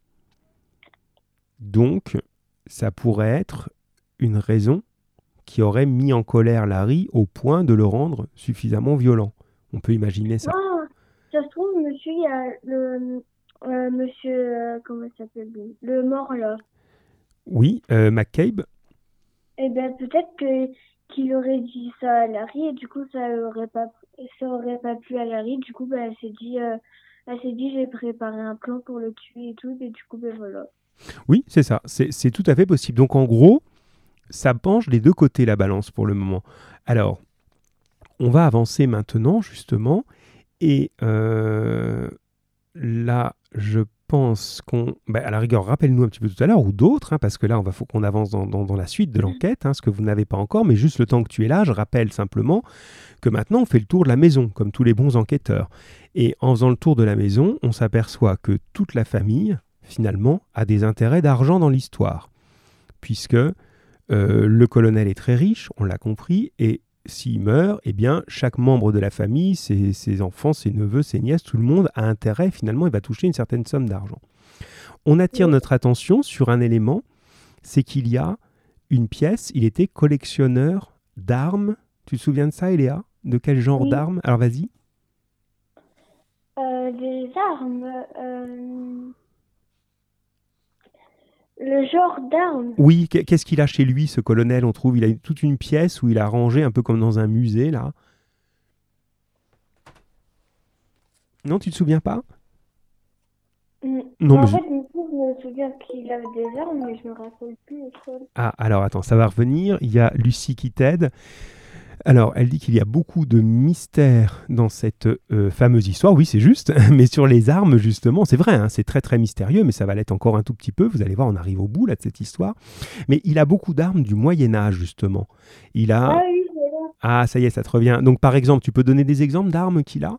Donc, ça pourrait être une raison qui aurait mis en colère Larry au point de le rendre suffisamment violent. On peut imaginer ça. Ah, ça se trouve, monsieur, il y a le. euh, monsieur. euh, comment il s'appelle Le mort là. Oui, euh, McCabe, Eh ben peut-être que qu'il aurait dit ça à Larry et du coup ça aurait pas ça aurait pas plu à Larry. Du coup, ben elle s'est dit. euh, elle s'est dit j'ai préparé un plan pour le tuer et tout et du coup ben voilà. Oui, c'est ça. C'est c'est tout à fait possible. Donc en gros, ça penche des deux côtés la balance pour le moment. Alors, on va avancer maintenant justement. Et euh, là, je pense qu'on... bah, à la rigueur, rappelle-nous un petit peu tout à l'heure, ou d'autres, hein, parce que là, il faut qu'on avance dans, dans- dans la suite de l'enquête, hein, ce que vous n'avez pas encore, mais juste le temps que tu es là, je rappelle simplement que maintenant, on fait le tour de la maison, comme tous les bons enquêteurs. Et en faisant le tour de la maison, on s'aperçoit que toute la famille, finalement, a des intérêts d'argent dans l'histoire. Puisque euh, le colonel est très riche, on l'a compris, et s'il meurt, eh bien, chaque membre de la famille, ses, ses enfants, ses neveux, ses nièces, tout le monde a intérêt, finalement, il va toucher une certaine somme d'argent. On attire notre attention sur un élément, c'est qu'il y a une pièce, il était collectionneur d'armes. Tu te souviens de ça, Eléa? De quel genre Oui. d'armes? Alors vas-y. Euh, des armes. euh, Le genre d'armes. Oui, qu'est- qu'est-ce qu'il a chez lui, ce colonel On trouve, il a toute une pièce où il a rangé un peu comme dans un musée, là. Non, tu te souviens pas? Non, en mais je- fait, coup, je me souviens qu'il avait des armes, mais je me rappelle plus. Ah, alors attends, ça va revenir. Il y a Lucie qui t'aide. Alors, elle dit qu'il y a beaucoup de mystères dans cette euh, fameuse histoire. Oui, c'est juste. *laughs* Mais sur les armes, justement, c'est vrai, hein, c'est très très mystérieux, mais ça va l'être encore un tout petit peu. Vous allez voir, on arrive au bout là de cette histoire. Mais il a beaucoup d'armes du Moyen Âge, justement. Il a... Ah oui. Ah, ça y est, ça te revient. Donc, par exemple, tu peux donner des exemples d'armes qu'il a?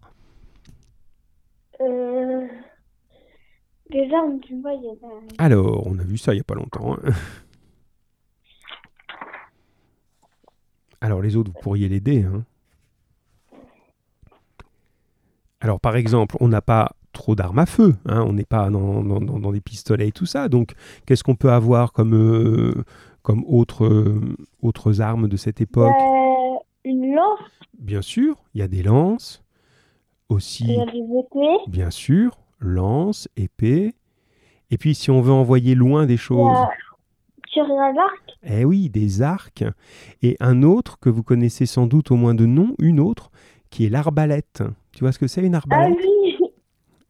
Euh, Des armes du Moyen Âge. Alors, on a vu ça il n'y a pas longtemps. hein. Alors, les autres, vous pourriez l'aider. hein. Alors, par exemple, on n'a pas trop d'armes à feu. hein, On n'est pas dans, dans- dans- des pistolets et tout ça. Donc, qu'est-ce qu'on peut avoir comme, euh, comme euh, autres armes de cette époque? Euh, une lance, Bien sûr, il y a des lances. Aussi, il y a des épées, bien sûr, lances, épées. Et puis, si on veut envoyer loin des choses... à l'arc. Eh oui, des arcs. Et un autre que vous connaissez sans doute au moins de nom, une autre, qui est l'arbalète. Tu vois ce que c'est une Ah arbalète? oui,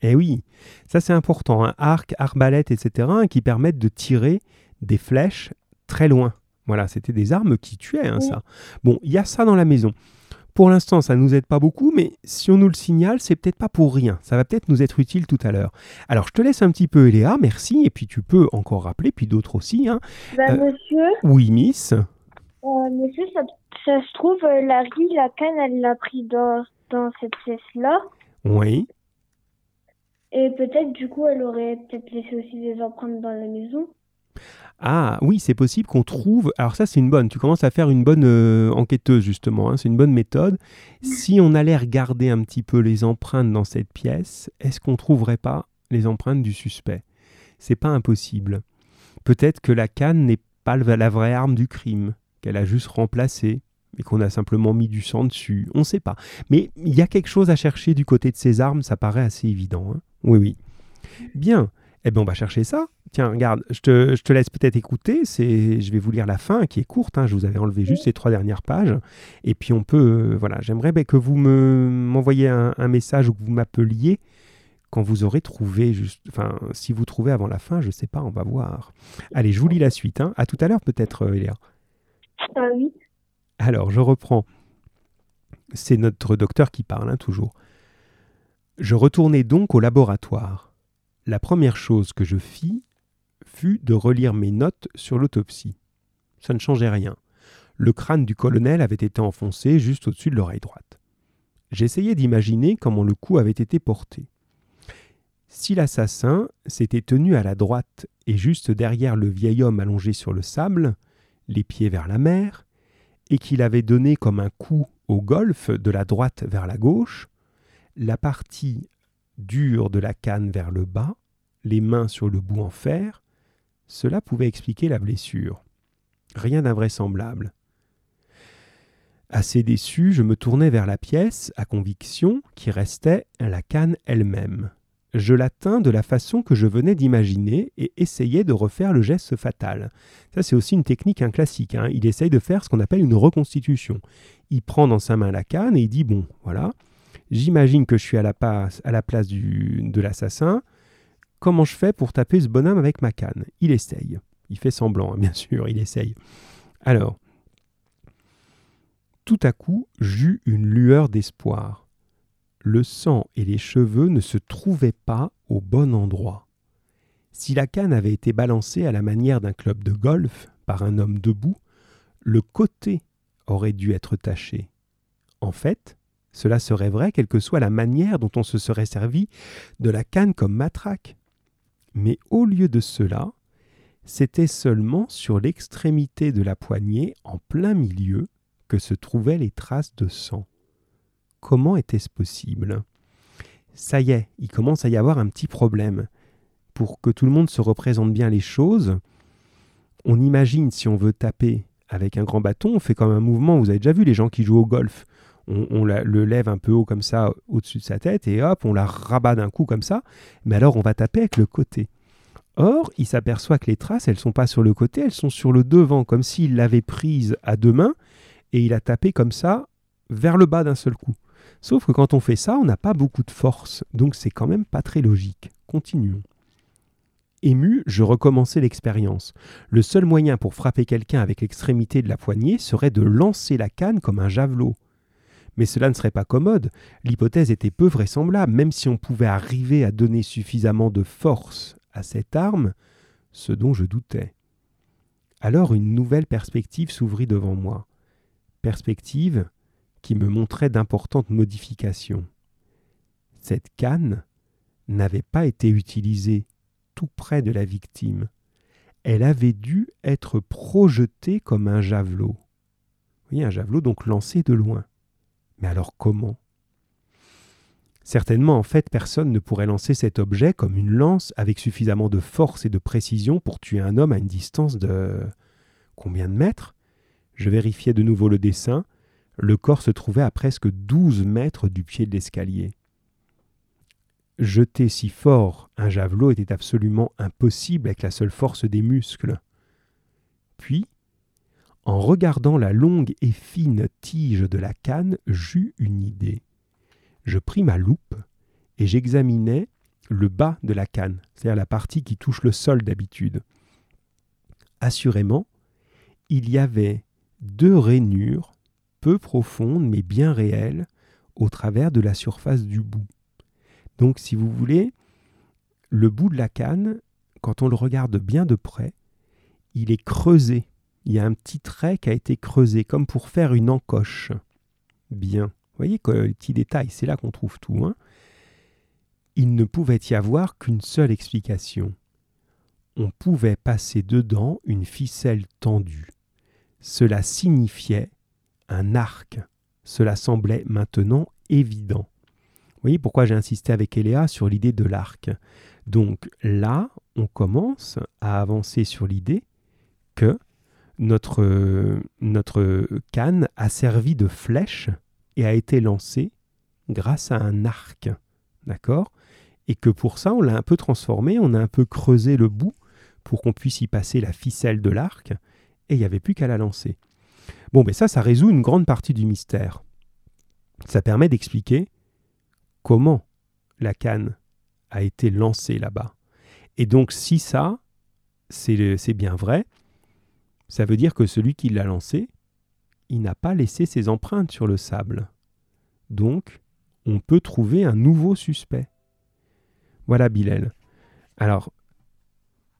Eh oui, ça c'est important. Un arc, arbalète, etc., hein, qui permettent de tirer des flèches très loin. Voilà, c'était des armes qui tuaient, hein, Oui. ça. Bon, il y a ça dans la maison. Pour l'instant, ça ne nous aide pas beaucoup, mais si on nous le signale, c'est peut-être pas pour rien. Ça va peut-être nous être utile tout à l'heure. Alors, je te laisse un petit peu, Eléa, merci, et puis tu peux encore rappeler, puis d'autres aussi. Hein. bah, Euh, monsieur, Oui, Miss. euh, monsieur, ça, ça se trouve, euh, Larry, la canne, elle l'a pris dans, dans cette pièce-là. Oui. Et peut-être, du coup, elle aurait peut-être laissé aussi des empreintes dans la maison. Ah oui, c'est possible qu'on trouve. Alors ça, c'est une bonne. Tu commences à faire une bonne euh, enquêteuse justement. hein, C'est une bonne méthode. Si on allait regarder un petit peu les empreintes dans cette pièce, est-ce qu'on trouverait pas les empreintes du suspect? C'est pas impossible. Peut-être que la canne n'est pas la vraie arme du crime, qu'elle a juste remplacé, mais qu'on a simplement mis du sang dessus. On ne sait pas. Mais il y a quelque chose à chercher du côté de ces armes. Ça paraît assez évident. hein. Oui, oui. Bien. Eh bien, on va chercher ça. Tiens, regarde, je te, je te laisse peut-être écouter. C'est, je vais vous lire la fin qui est courte. hein, je vous avais enlevé juste ces trois dernières pages. Et puis on peut, euh, voilà, j'aimerais ben, que vous me m'envoyiez un, un message ou que vous m'appeliez quand vous aurez trouvé, juste, enfin, si vous trouvez avant la fin, je sais pas, on va voir. Allez, je vous lis la suite. Hein. À tout à l'heure peut-être, euh, Eléa. Ah oui. Alors, je reprends. C'est notre docteur qui parle, hein, toujours. Je retournai donc au laboratoire. La première chose que je fis fut de relire mes notes sur l'autopsie. Ça ne changeait rien. Le crâne du colonel avait été enfoncé juste au-dessus de l'oreille droite. J'essayais d'imaginer comment le coup avait été porté. Si l'assassin s'était tenu à la droite et juste derrière le vieil homme allongé sur le sable, les pieds vers la mer, et qu'il avait donné comme un coup au golfe de la droite vers la gauche, la partie dure de la canne vers le bas, les mains sur le bout en fer, cela pouvait expliquer la blessure. Rien d'invraisemblable. Assez déçu, je me tournai vers la pièce, à conviction, qui restait la canne elle-même je l'atteins de la façon que je venais d'imaginer et essayais de refaire le geste fatal. Ça, c'est aussi une technique un classique. Hein. Il essaye de faire ce qu'on appelle une reconstitution. Il prend dans sa main la canne et il dit Bon, voilà, j'imagine que je suis à la, place, du, de l'assassin. Comment je fais pour taper ce bonhomme avec ma canne? Il essaye. Il fait semblant, hein, bien sûr, il essaye. Alors, tout à coup, j'eus une lueur d'espoir le sang et les cheveux ne se trouvaient pas au bon endroit. Si la canne avait été balancée à la manière d'un club de golf par un homme debout, le côté aurait dû être taché. En fait, cela serait vrai quelle que soit la manière dont on se serait servi de la canne comme matraque. Mais au lieu de cela, c'était seulement sur l'extrémité de la poignée, en plein milieu, que se trouvaient les traces de sang. Comment était-ce possible? Ça y est, il commence à y avoir un petit problème. Pour que tout le monde se représente bien les choses, on imagine si on veut taper avec un grand bâton, on fait comme un mouvement, vous avez déjà vu les gens qui jouent au golf, on, le lève un peu haut comme ça au-dessus de sa tête et hop, on la rabat d'un coup comme ça, mais alors on va taper avec le côté. Or, il s'aperçoit que les traces, elles sont pas sur le côté, elles sont sur le devant, comme s'il l'avait prise à deux mains et il a tapé comme ça vers le bas d'un seul coup. Sauf que quand on fait ça, on n'a pas beaucoup de force, donc c'est quand même pas très logique. Continuons. Ému, je recommençais l'expérience. Le seul moyen pour frapper quelqu'un avec l'extrémité de la poignée serait de lancer la canne comme un javelot. Mais cela ne serait pas commode, l'hypothèse était peu vraisemblable, même si on pouvait arriver à donner suffisamment de force à cette arme, ce dont je doutais. Alors une nouvelle perspective s'ouvrit devant moi. Perspective qui me montrait d'importantes modifications. Cette canne n'avait pas été utilisée tout près de la victime. Elle avait dû être projetée comme un javelot. Oui, un javelot donc lancé de loin. Mais alors comment? Certainement, en fait, personne ne pourrait lancer cet objet comme une lance avec suffisamment de force et de précision pour tuer un homme à une distance de combien de mètres? Je vérifiais de nouveau le dessin. Le corps se trouvait à presque douze mètres du pied de l'escalier. Jeter si fort un javelot était absolument impossible avec la seule force des muscles. Puis, en regardant la longue et fine tige de la canne, j'eus une idée. Je pris ma loupe et j'examinai le bas de la canne, c'est-à-dire la partie qui touche le sol d'habitude. Assurément, il y avait deux rainures peu profonde mais bien réelle au travers de la surface du bout. Donc si vous voulez, le bout de la canne, quand on le regarde bien de près, il est creusé. Il y a un petit trait qui a été creusé, comme pour faire une encoche. Bien. Vous voyez que le petit détail, c'est là qu'on trouve tout. Hein il ne pouvait y avoir qu'une seule explication. On pouvait passer dedans une ficelle tendue. Cela signifiait un arc. Cela semblait maintenant évident. Vous voyez pourquoi j'ai insisté avec Eléa sur l'idée de l'arc. Donc là, on commence à avancer sur l'idée que notre, canne a servi de flèche et a été lancée grâce à un arc. D'accord? Et que pour ça, on l'a un peu transformé, on a un peu creusé le bout pour qu'on puisse y passer la ficelle de l'arc, et il n'y avait plus qu'à la lancer. Bon, mais ça, ça résout une grande partie du mystère. Ça permet d'expliquer comment la canne a été lancée là-bas. Et donc, si ça, c'est bien vrai, ça veut dire que celui qui l'a lancé, il n'a pas laissé ses empreintes sur le sable. Donc, on peut trouver un nouveau suspect. Voilà Bilal. Alors,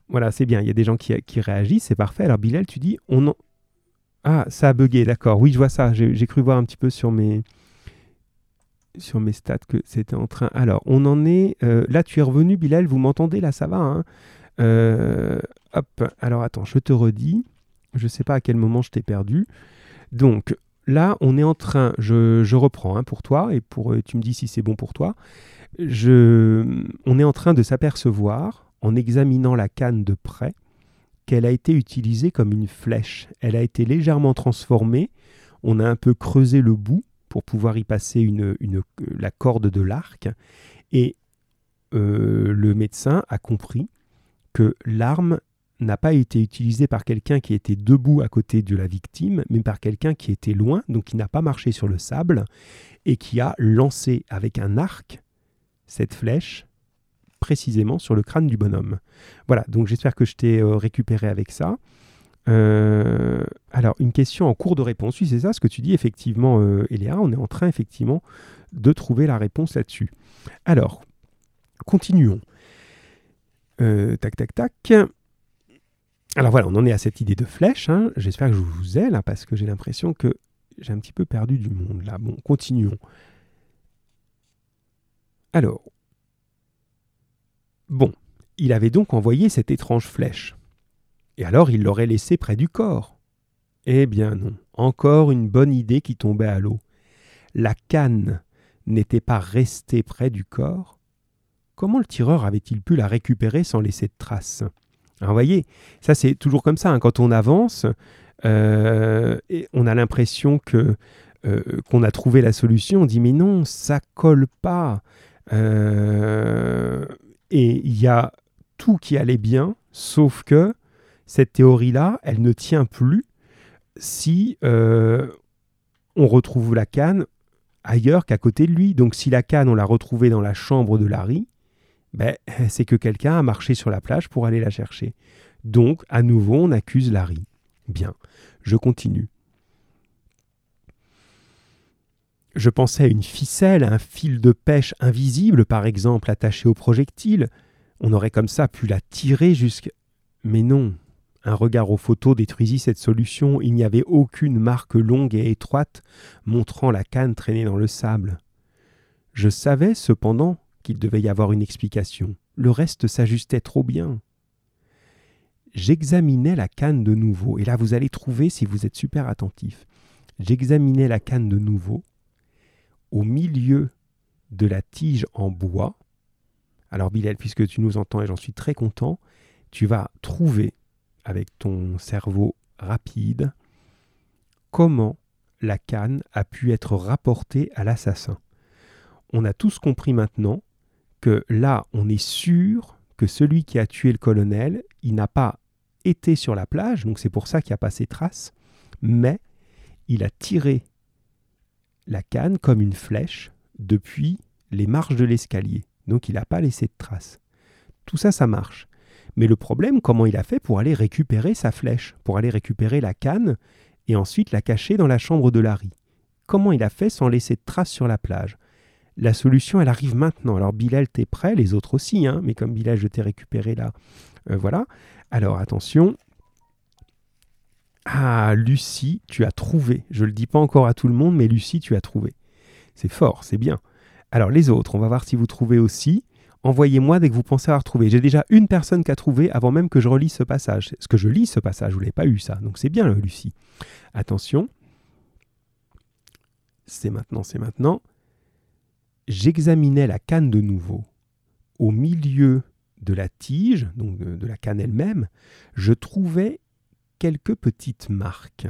voilà, c'est bien. Il y a des gens qui, réagissent, c'est parfait. Alors, Bilal, tu dis, on en... Ah, ça a bugué, d'accord. Oui, je vois ça. J'ai cru voir un petit peu sur mes, sur mes stats que c'était en train. Alors, on en est. Euh, là, tu es revenu, Bilal. Vous m'entendez Là, ça va. Hein? Euh, hop. Alors, attends, je te redis. Je ne sais pas à quel moment je t'ai perdu. Donc, là, on est en train. Je, je reprends hein, pour toi et pour. Tu me dis si c'est bon pour toi. Je, on est en train de s'apercevoir en examinant la canne de près, qu'elle a été utilisée comme une flèche. Elle a été légèrement transformée. On a un peu creusé le bout pour pouvoir y passer une, la corde de l'arc. Et euh, le médecin a compris que l'arme n'a pas été utilisée par quelqu'un qui était debout à côté de la victime, mais par quelqu'un qui était loin, donc qui n'a pas marché sur le sable, et qui a lancé avec un arc cette flèche précisément sur le crâne du bonhomme. Voilà, donc j'espère que je t'ai euh, récupéré avec ça. Euh, alors, une question en cours de réponse. Oui, c'est ça ce que tu dis, effectivement, euh, Eléa. On est en train, effectivement, de trouver la réponse là-dessus. Alors, continuons. tac, tac, tac. Alors voilà, on en est à cette idée de flèche. Hein. J'espère que je vous ai là, parce que j'ai l'impression que j'ai un petit peu perdu du monde là. Bon, continuons. Alors, Bon, il avait donc envoyé cette étrange flèche. Et alors il l'aurait laissée près du corps. Eh bien non, encore une bonne idée qui tombait à l'eau. La canne n'était pas restée près du corps. Comment le tireur avait-il pu la récupérer sans laisser de traces? Alors vous voyez, ça c'est toujours comme ça, hein. quand on avance, euh, et on a l'impression que euh, qu'on a trouvé la solution, on dit mais non, ça colle pas. Euh, et il y a tout qui allait bien, sauf que cette théorie-là, elle ne tient plus si on retrouve la canne ailleurs qu'à côté de lui. Donc si la canne, on l'a retrouvée dans la chambre de Larry, ben, *laughs* c'est que quelqu'un a marché sur la plage pour aller la chercher. Donc, à nouveau, on accuse Larry. Bien, je continue. Je pensais à une ficelle, à un fil de pêche invisible, par exemple, attaché au projectile. On aurait comme ça pu la tirer jusqu'à... Mais non. Un regard aux photos détruisit cette solution. Il n'y avait aucune marque longue et étroite montrant la canne traînée dans le sable. Je savais cependant qu'il devait y avoir une explication. Le reste s'ajustait trop bien. J'examinais la canne de nouveau, et là vous allez trouver si vous êtes super attentif. J'examinais la canne de nouveau, au milieu de la tige en bois. Alors Bilal, puisque tu nous entends et j'en suis très content, tu vas trouver avec ton cerveau rapide comment la canne a pu être rapportée à l'assassin. On a tous compris maintenant que là, on est sûr que celui qui a tué le colonel, il n'a pas été sur la plage, donc c'est pour ça qu'il n'y a pas ses traces, mais il a tiré la canne comme une flèche depuis les marches de l'escalier. Donc il n'a pas laissé de traces. Tout ça, ça marche. Mais le problème, comment il a fait pour aller récupérer sa flèche, pour aller récupérer la canne et ensuite la cacher dans la chambre de Larry? Comment il a fait sans laisser de traces sur la plage? La solution, elle arrive maintenant. Alors Bilal, t'es prêt, les autres aussi, hein mais comme Bilal, je t'ai récupéré là. Euh, voilà. Alors attention, ah, Lucie, tu as trouvé. Je ne le dis pas encore à tout le monde, mais Lucie, tu as trouvé. C'est fort, c'est bien. Alors les autres, on va voir si vous trouvez aussi. Envoyez-moi dès que vous pensez avoir trouvé. J'ai déjà une personne qui a trouvé avant même que je relise ce passage. Ce que je lis ce passage, vous ne l'avez pas eu ça. Donc c'est bien, Lucie. Attention. C'est maintenant, c'est maintenant. J'examinais la canne de nouveau. Au milieu de la tige, donc de la canne elle-même, je trouvais quelques petites marques.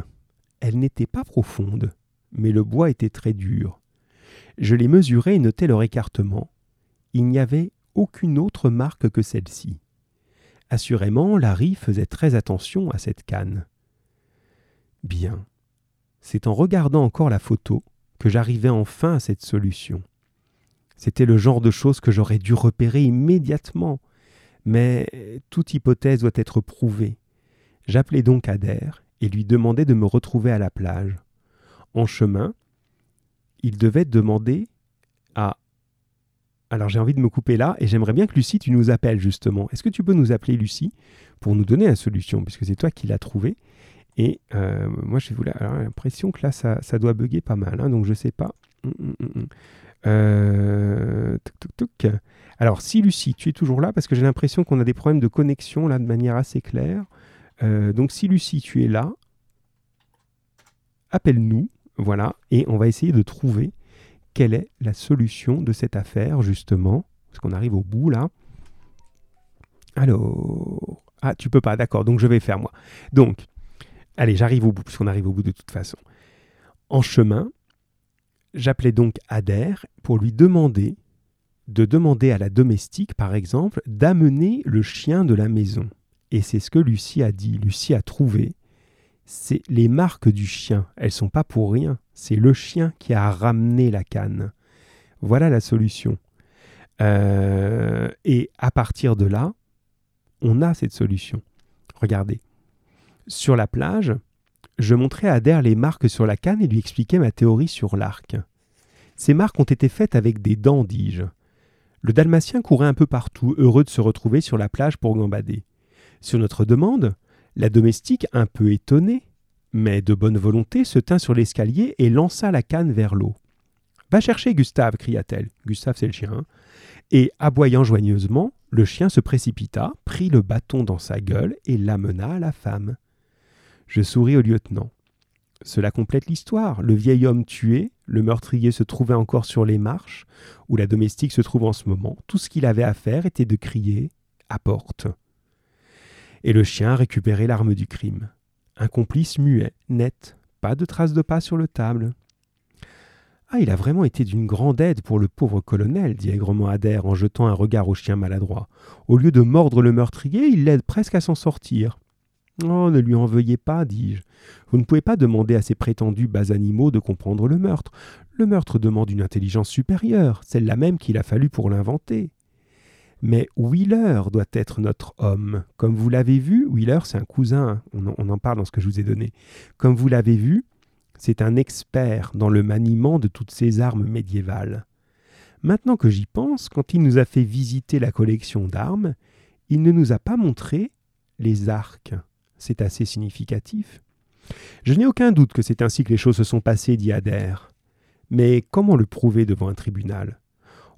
Elles n'étaient pas profondes, mais le bois était très dur. Je les mesurai et notai leur écartement. Il n'y avait aucune autre marque que celle-ci. Assurément, Larry faisait très attention à cette canne. Bien. C'est en regardant encore la photo que j'arrivai enfin à cette solution. C'était le genre de chose que j'aurais dû repérer immédiatement, mais toute hypothèse doit être prouvée, J'appelai donc Adair et lui demandai de me retrouver à la plage. En chemin, il devait demander à Alors j'ai envie de me couper là et j'aimerais bien que Lucie, tu nous appelles justement. Est-ce que tu peux nous appeler Lucie pour nous donner la solution? Puisque c'est toi qui l'as trouvée et euh, moi j'ai l'impression que là ça, doit bugger pas mal, hein, donc je sais pas. Euh, Alors si Lucie, tu es toujours là parce que j'ai l'impression qu'on a des problèmes de connexion là de manière assez claire. Euh, donc si Lucie, tu es là, appelle-nous, voilà, et on va essayer de trouver quelle est la solution de cette affaire, justement, parce qu'on arrive au bout là. Alors, ah, tu peux pas, d'accord, donc je vais faire moi. Donc, allez, j'arrive au bout, puisqu'on arrive au bout de toute façon. En chemin, j'appelais donc Adair pour lui demander de demander à la domestique, par exemple, d'amener le chien de la maison. Et c'est ce que Lucie a dit. Lucie a trouvé c'est les marques du chien. Elles sont pas pour rien. C'est le chien qui a ramené la canne. Voilà la solution. Euh, et à partir de là, on a cette solution. Regardez. Sur la plage, je montrais à Adair les marques sur la canne et lui expliquais ma théorie sur l'arc. Ces marques ont été faites avec des dents, dis-je. Le dalmatien courait un peu partout, heureux de se retrouver sur la plage pour gambader. Sur notre demande, la domestique, un peu étonnée, mais de bonne volonté, se tint sur l'escalier et lança la canne vers l'eau. Va chercher Gustave, cria-t-elle. Gustave, c'est le chien. Et, aboyant joigneusement, le chien se précipita, prit le bâton dans sa gueule et l'amena à la femme. Je souris au lieutenant. Cela complète l'histoire. Le vieil homme tué, le meurtrier se trouvait encore sur les marches, où la domestique se trouve en ce moment. Tout ce qu'il avait à faire était de crier à porte et le chien récupérait l'arme du crime. Un complice muet, net, pas de traces de pas sur le table. Ah, il a vraiment été d'une grande aide pour le pauvre colonel, dit aigrement Adair en jetant un regard au chien maladroit. Au lieu de mordre le meurtrier, il l'aide presque à s'en sortir. Oh, ne lui en veuillez pas, dis-je. Vous ne pouvez pas demander à ces prétendus bas animaux de comprendre le meurtre. Le meurtre demande une intelligence supérieure, celle-là même qu'il a fallu pour l'inventer. Mais Wheeler doit être notre homme. Comme vous l'avez vu, Wheeler, c'est un cousin, on, en parle dans ce que je vous ai donné. Comme vous l'avez vu, c'est un expert dans le maniement de toutes ces armes médiévales. Maintenant que j'y pense, quand il nous a fait visiter la collection d'armes, il ne nous a pas montré les arcs. C'est assez significatif. Je n'ai aucun doute que c'est ainsi que les choses se sont passées, dit Adair. Mais comment le prouver devant un tribunal?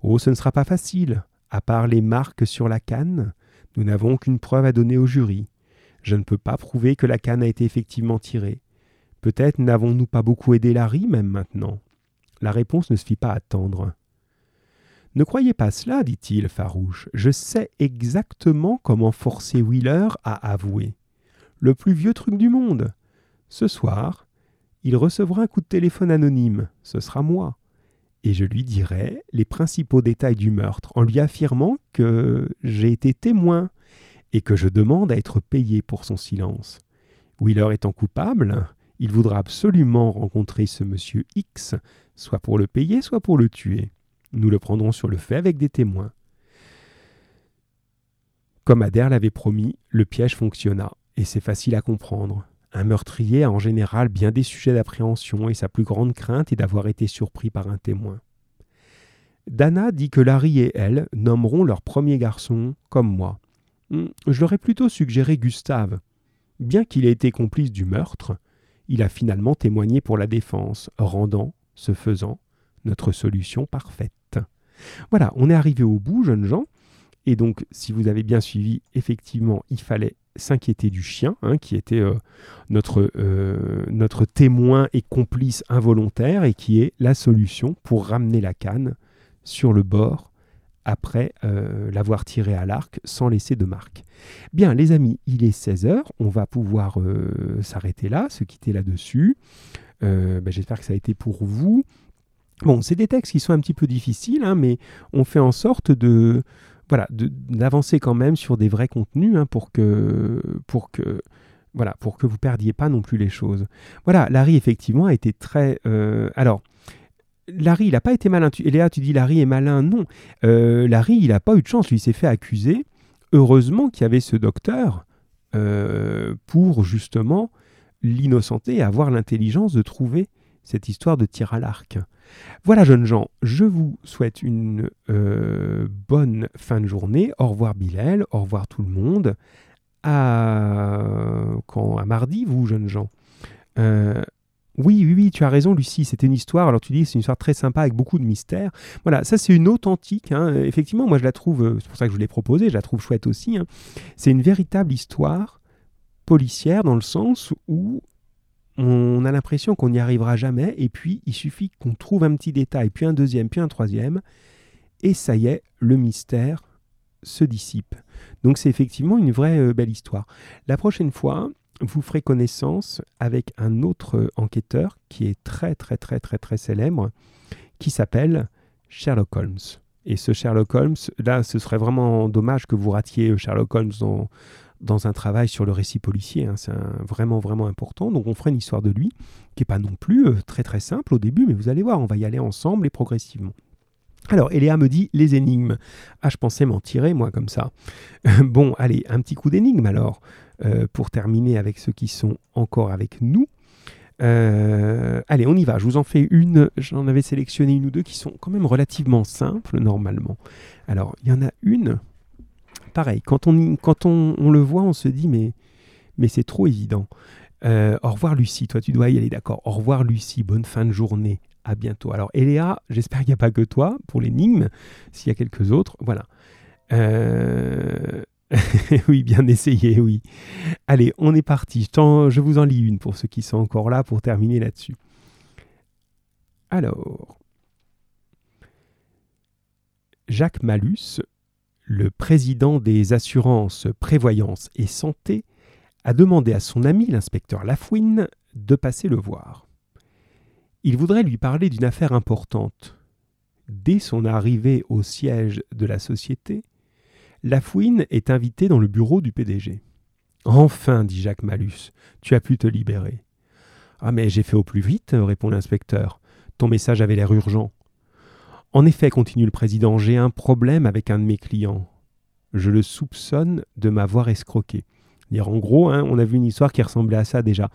Oh, ce ne sera pas facile. À part les marques sur la canne, nous n'avons aucune preuve à donner au jury. Je ne peux pas prouver que la canne a été effectivement tirée. Peut-être n'avons-nous pas beaucoup aidé Larry même maintenant. La réponse ne se fit pas attendre. Ne croyez pas cela, dit-il farouche. Je sais exactement comment forcer Wheeler à avouer. Le plus vieux truc du monde. Ce soir, il recevra un coup de téléphone anonyme. Ce sera moi et je lui dirai les principaux détails du meurtre en lui affirmant que j'ai été témoin et que je demande à être payé pour son silence. Wheeler étant coupable, il voudra absolument rencontrer ce monsieur X, soit pour le payer, soit pour le tuer. Nous le prendrons sur le fait avec des témoins. Comme Adair l'avait promis, le piège fonctionna, c'est facile à comprendre. Un meurtrier a en général bien des sujets d'appréhension et sa plus grande crainte est d'avoir été surpris par un témoin. Dana dit que Larry et elle nommeront leur premier garçon comme moi. Hmm, je leur ai plutôt suggéré Gustave. Bien qu'il ait été complice du meurtre, il a finalement témoigné pour la défense, rendant, ce faisant, notre solution parfaite. Voilà, on est arrivé au bout, jeunes gens. Et donc, si vous avez bien suivi, effectivement, il fallait s'inquiéter du chien, hein, qui était euh, notre, euh, notre témoin et complice involontaire, et qui est la solution pour ramener la canne sur le bord après euh, l'avoir tiré à l'arc sans laisser de marque. Bien, les amis, il est 16h, on va pouvoir s'arrêter là, se quitter là-dessus. Ben, j'espère que ça a été pour vous. Bon, c'est des textes qui sont un petit peu difficiles, hein, mais on fait en sorte de, voilà, d'avancer quand même sur des vrais contenus hein, pour que pour que vous perdiez pas non plus les choses. Voilà, Larry effectivement a été très euh, alors. Larry, il n'a pas été malin. Tu, Léa, tu dis Larry est malin. Non. Euh, Larry, il n'a pas eu de chance. Lui, il s'est fait accuser. Heureusement qu'il y avait ce docteur euh, pour justement l'innocenter et avoir l'intelligence de trouver cette histoire de tir à l'arc. Voilà, jeunes gens, je vous souhaite une euh, bonne fin de journée. Au revoir, Bilal. Au revoir, tout le monde. À, quand, mardi, vous, jeunes gens? Euh, oui, oui, oui, tu as raison, Lucie. C'était une histoire. Alors, tu dis c'est une histoire très sympa avec beaucoup de mystères. Voilà, ça, c'est une authentique. Hein. Effectivement, moi, je la trouve, euh, c'est pour ça que je l'ai proposée, je la trouve chouette aussi. Hein. C'est une véritable histoire policière dans le sens où on a l'impression qu'on n'y arrivera jamais, et puis il suffit qu'on trouve un petit détail, puis un deuxième, puis un troisième, et ça y est, le mystère se dissipe. Donc c'est effectivement une vraie euh, belle histoire. La prochaine fois, vous ferez connaissance avec un autre enquêteur qui est très très très très très célèbre, qui s'appelle Sherlock Holmes. Et ce Sherlock Holmes, là, ce serait vraiment dommage que vous ratiez Sherlock Holmes dans, dans un travail sur le récit policier. Hein. C'est vraiment, vraiment important. Donc on fera une histoire de lui, qui n'est pas non plus euh, très, très simple au début, mais vous allez voir, on va y aller ensemble et progressivement. Alors, Eléa me dit les énigmes. Ah, je pensais m'en tirer, moi, comme ça. *laughs* bon, allez, un petit coup d'énigme alors, euh, pour terminer avec ceux qui sont encore avec nous. Euh, allez, on y va. Je vous en fais une. J'en avais sélectionné une ou deux qui sont quand même relativement simples, normalement. Alors, il y en a une pareil, quand on, quand on, le voit, on se dit mais, mais c'est trop évident. Euh, au revoir Lucie, toi tu dois y aller, d'accord. Au revoir Lucie, bonne fin de journée, à bientôt. Alors Eléa, j'espère qu'il n'y a pas que toi pour l'énigme, s'il y a quelques autres, voilà. Euh, *laughs* oui, bien essayé, oui. Allez, on est parti. Je vous en lis une pour ceux qui sont encore là pour terminer là-dessus. Alors, Jacques Malus le président des assurances prévoyance et santé a demandé à son ami l'inspecteur Lafouine de passer le voir. Il voudrait lui parler d'une affaire importante. Dès son arrivée au siège de la société, Lafouine est invité dans le bureau du PDG. Enfin, dit Jacques Malus, tu as pu te libérer. Ah, mais j'ai fait au plus vite, répond l'inspecteur. Ton message avait l'air urgent. En effet, continue le président, j'ai un problème avec un de mes clients. Je le soupçonne de m'avoir escroqué. En gros, hein, on a vu une histoire qui ressemblait à ça déjà.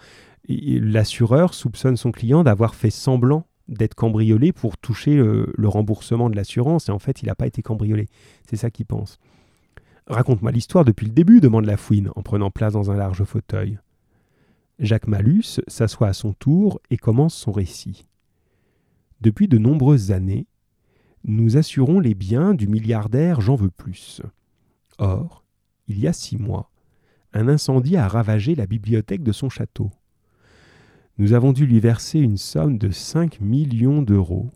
L'assureur soupçonne son client d'avoir fait semblant d'être cambriolé pour toucher le, remboursement de l'assurance, et en fait, il n'a pas été cambriolé. C'est ça qu'il pense. Raconte-moi l'histoire depuis le début, demande la fouine, en prenant place dans un large fauteuil. Jacques Malus s'assoit à son tour et commence son récit. Depuis de nombreuses années, nous assurons les biens du milliardaire J'en veux plus. Or, il y a six mois, un incendie a ravagé la bibliothèque de son château. Nous avons dû lui verser une somme de cinq millions d'euros,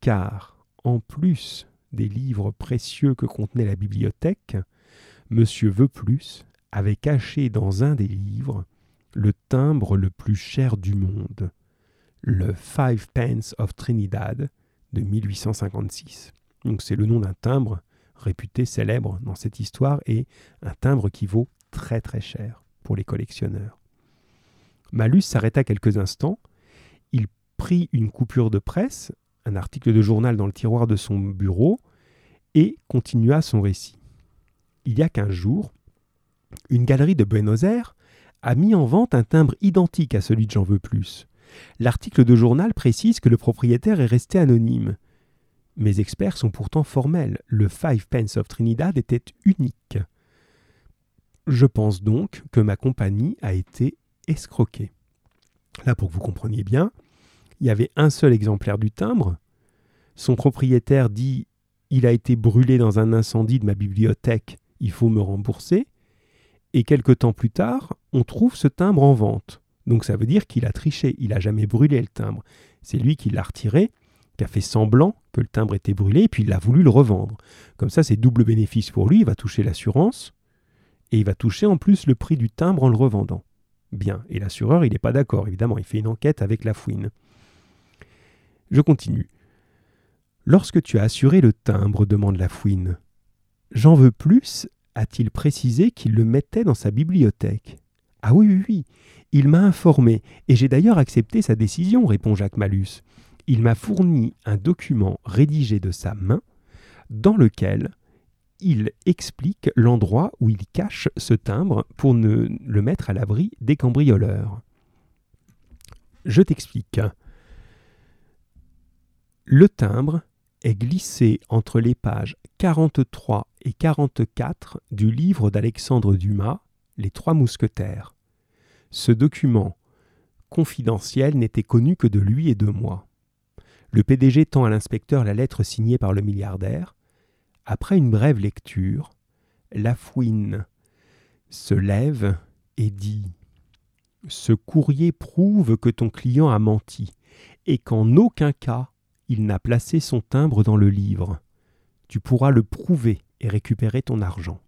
car, en plus des livres précieux que contenait la bibliothèque, Monsieur Veuplus avait caché dans un des livres le timbre le plus cher du monde, le Five Pence of Trinidad, de 1856. Donc c'est le nom d'un timbre réputé célèbre dans cette histoire et un timbre qui vaut très très cher pour les collectionneurs. Malus s'arrêta quelques instants, il prit une coupure de presse, un article de journal dans le tiroir de son bureau, et continua son récit. Il y a quinze jours, une galerie de Buenos Aires a mis en vente un timbre identique à celui de J'en veux plus. L'article de journal précise que le propriétaire est resté anonyme. Mes experts sont pourtant formels. Le Five Pence of Trinidad était unique. Je pense donc que ma compagnie a été escroquée. Là, pour que vous compreniez bien, il y avait un seul exemplaire du timbre. Son propriétaire dit Il a été brûlé dans un incendie de ma bibliothèque, il faut me rembourser. Et quelque temps plus tard, on trouve ce timbre en vente. Donc ça veut dire qu'il a triché, il n'a jamais brûlé le timbre. C'est lui qui l'a retiré, qui a fait semblant que le timbre était brûlé, et puis il a voulu le revendre. Comme ça, c'est double bénéfice pour lui, il va toucher l'assurance, et il va toucher en plus le prix du timbre en le revendant. Bien, et l'assureur, il n'est pas d'accord, évidemment, il fait une enquête avec la fouine. Je continue. Lorsque tu as assuré le timbre, demande la fouine, j'en veux plus, a-t-il précisé qu'il le mettait dans sa bibliothèque? Ah oui, oui, oui, il m'a informé, et j'ai d'ailleurs accepté sa décision, répond Jacques Malus. Il m'a fourni un document rédigé de sa main, dans lequel il explique l'endroit où il cache ce timbre pour ne le mettre à l'abri des cambrioleurs. Je t'explique. Le timbre est glissé entre les pages 43 et 44 du livre d'Alexandre Dumas, Les Trois Mousquetaires. Ce document confidentiel n'était connu que de lui et de moi. Le PDG tend à l'inspecteur la lettre signée par le milliardaire. Après une brève lecture, Lafouine se lève et dit Ce courrier prouve que ton client a menti et qu'en aucun cas il n'a placé son timbre dans le livre. Tu pourras le prouver et récupérer ton argent.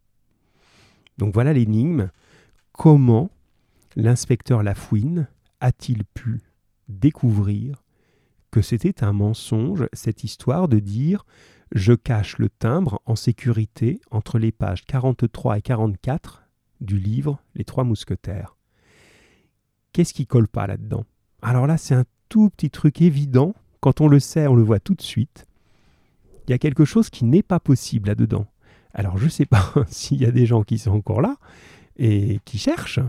Donc voilà l'énigme. Comment l'inspecteur Lafouine a-t-il pu découvrir que c'était un mensonge, cette histoire de dire je cache le timbre en sécurité entre les pages 43 et 44 du livre Les Trois Mousquetaires. Qu'est-ce qui colle pas là-dedans? Alors là, c'est un tout petit truc évident. Quand on le sait, on le voit tout de suite. Il y a quelque chose qui n'est pas possible là-dedans. Alors je ne sais pas *laughs* s'il y a des gens qui sont encore là et qui cherchent,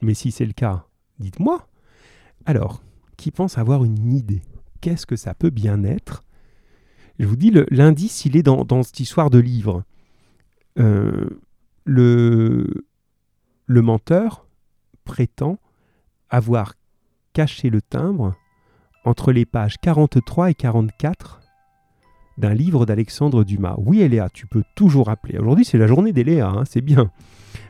mais si c'est le cas, dites-moi. Alors, qui pense avoir une idée? Qu'est-ce que ça peut bien être? Je vous dis, l'indice, il est dans, cette histoire de livre. Euh, le, le menteur prétend avoir caché le timbre entre les pages 43 et 44 d'un livre d'Alexandre Dumas. Oui, Eléa, tu peux toujours appeler. Aujourd'hui, c'est la journée d'Eléa, hein, c'est bien.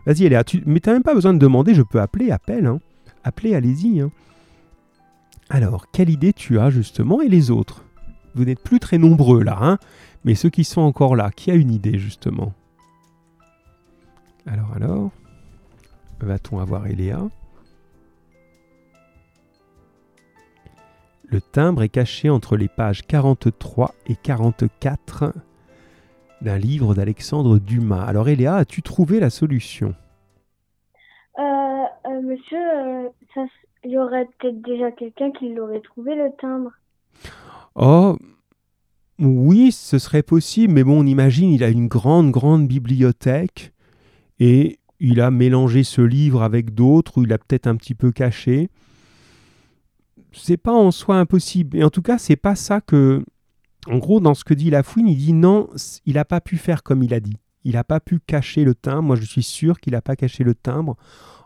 Vas-y, Eléa, tu... mais tu n'as même pas besoin de demander, je peux appeler, appelle. Hein. Allez-y. Hein. Alors, quelle idée tu as justement et les autres? Vous n'êtes plus très nombreux là, hein mais ceux qui sont encore là, qui a une idée justement? Alors, alors, va-t-on avoir Eléa? Le timbre est caché entre les pages 43 et 44 d'un livre d'Alexandre Dumas. Alors Eléa, as-tu trouvé la solution? Euh, euh, Monsieur, euh, il y aurait peut-être déjà quelqu'un qui l'aurait trouvé le timbre. Oh, oui, ce serait possible, mais bon, on imagine, il a une grande, grande bibliothèque et il a mélangé ce livre avec d'autres ou il a peut-être un petit peu caché. C'est pas en soi impossible. Et en tout cas, c'est pas ça que. En gros, dans ce que dit Lafouine, il dit non, il n'a pas pu faire comme il a dit. Il n'a pas pu cacher le timbre. Moi, je suis sûr qu'il n'a pas caché le timbre